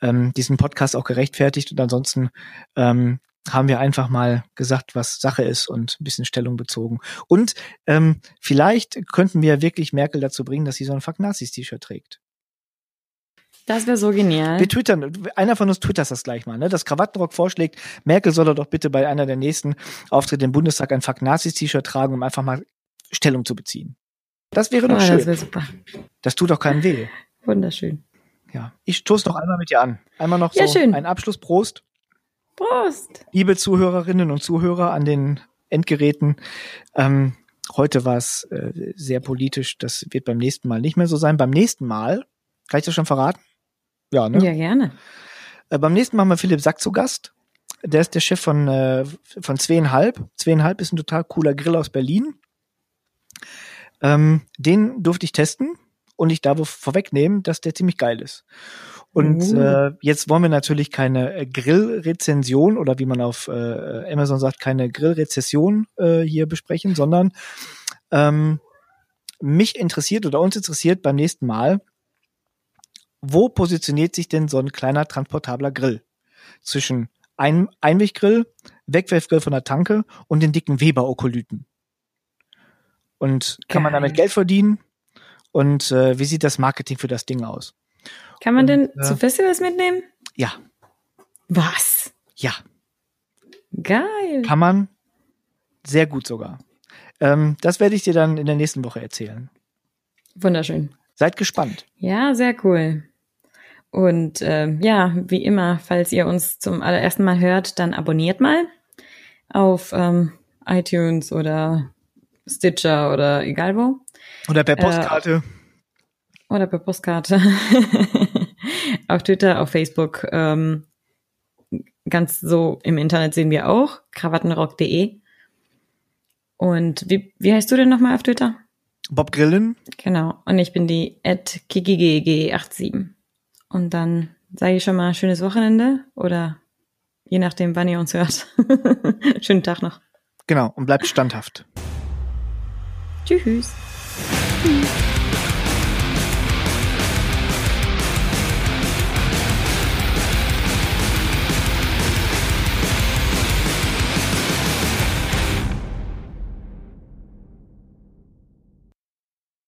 ähm, diesen Podcast auch gerechtfertigt. Und ansonsten ähm, haben wir einfach mal gesagt, was Sache ist und ein bisschen Stellung bezogen. Und ähm, vielleicht könnten wir wirklich Merkel dazu bringen, dass sie so ein Fuck Nazis T-Shirt trägt. Das wäre so genial. Wir twittern, einer von uns twittert das gleich mal, ne? Dass Krawattenrock vorschlägt, Merkel soll er doch bitte bei einer der nächsten Auftritte im Bundestag ein Fuck Nazis T-Shirt tragen, um einfach mal Stellung zu beziehen. Das wäre Oh, doch das schön. wäre super. Das tut doch keinem weh. Wunderschön. Ja. Ich stoße noch einmal mit dir an. Einmal noch Ja, so schön. ein Abschluss. Prost. Prost. Liebe Zuhörerinnen und Zuhörer an den Endgeräten. Ähm, heute war es äh, sehr politisch. Das wird beim nächsten Mal nicht mehr so sein. Beim nächsten Mal, kann ich das schon verraten? Ja, ne? Ja, gerne. Äh, beim nächsten Mal haben wir Philipp Sack zu Gast. Der ist der Chef von, äh, von Zweieinhalb. Zweieinhalb ist ein total cooler Grill aus Berlin. Ähm, den durfte ich testen und ich darf vorwegnehmen, dass der ziemlich geil ist. Und Uh. äh, jetzt wollen wir natürlich keine äh, Grillrezension oder wie man auf äh, Amazon sagt, keine Grillrezession äh, hier besprechen, sondern ähm, mich interessiert oder uns interessiert beim nächsten Mal, wo positioniert sich denn so ein kleiner transportabler Grill zwischen ein Einweggrill, Wegwerfgrill von der Tanke und den dicken Weber-Okolyten? Und kann man Geil. damit Geld verdienen? Und äh, wie sieht das Marketing für das Ding aus? Kann man Und, denn äh, zu Festivals mitnehmen? Ja, Was? ja, Geil. kann man sehr gut sogar. Ähm, das werde ich dir dann in der nächsten Woche erzählen. Wunderschön. Seid gespannt. Ja, sehr cool. Und ähm, ja, wie immer, falls ihr uns zum allerersten Mal hört, dann abonniert mal auf ähm, iTunes oder Stitcher oder egal wo. Oder per Äh, Postkarte. Oder per Postkarte. (laughs) auf Twitter, auf Facebook. Ähm, ganz so im Internet sehen wir auch. Krawattenrock.de. Und wie, wie heißt du denn nochmal auf Twitter? Bob Grillen. Genau. Und ich bin die at kikigg87. Und dann sage ich schon mal schönes Wochenende oder je nachdem, wann ihr uns hört. (laughs) Schönen Tag noch. Genau. Und bleibt standhaft. Tschüss. Tschüss.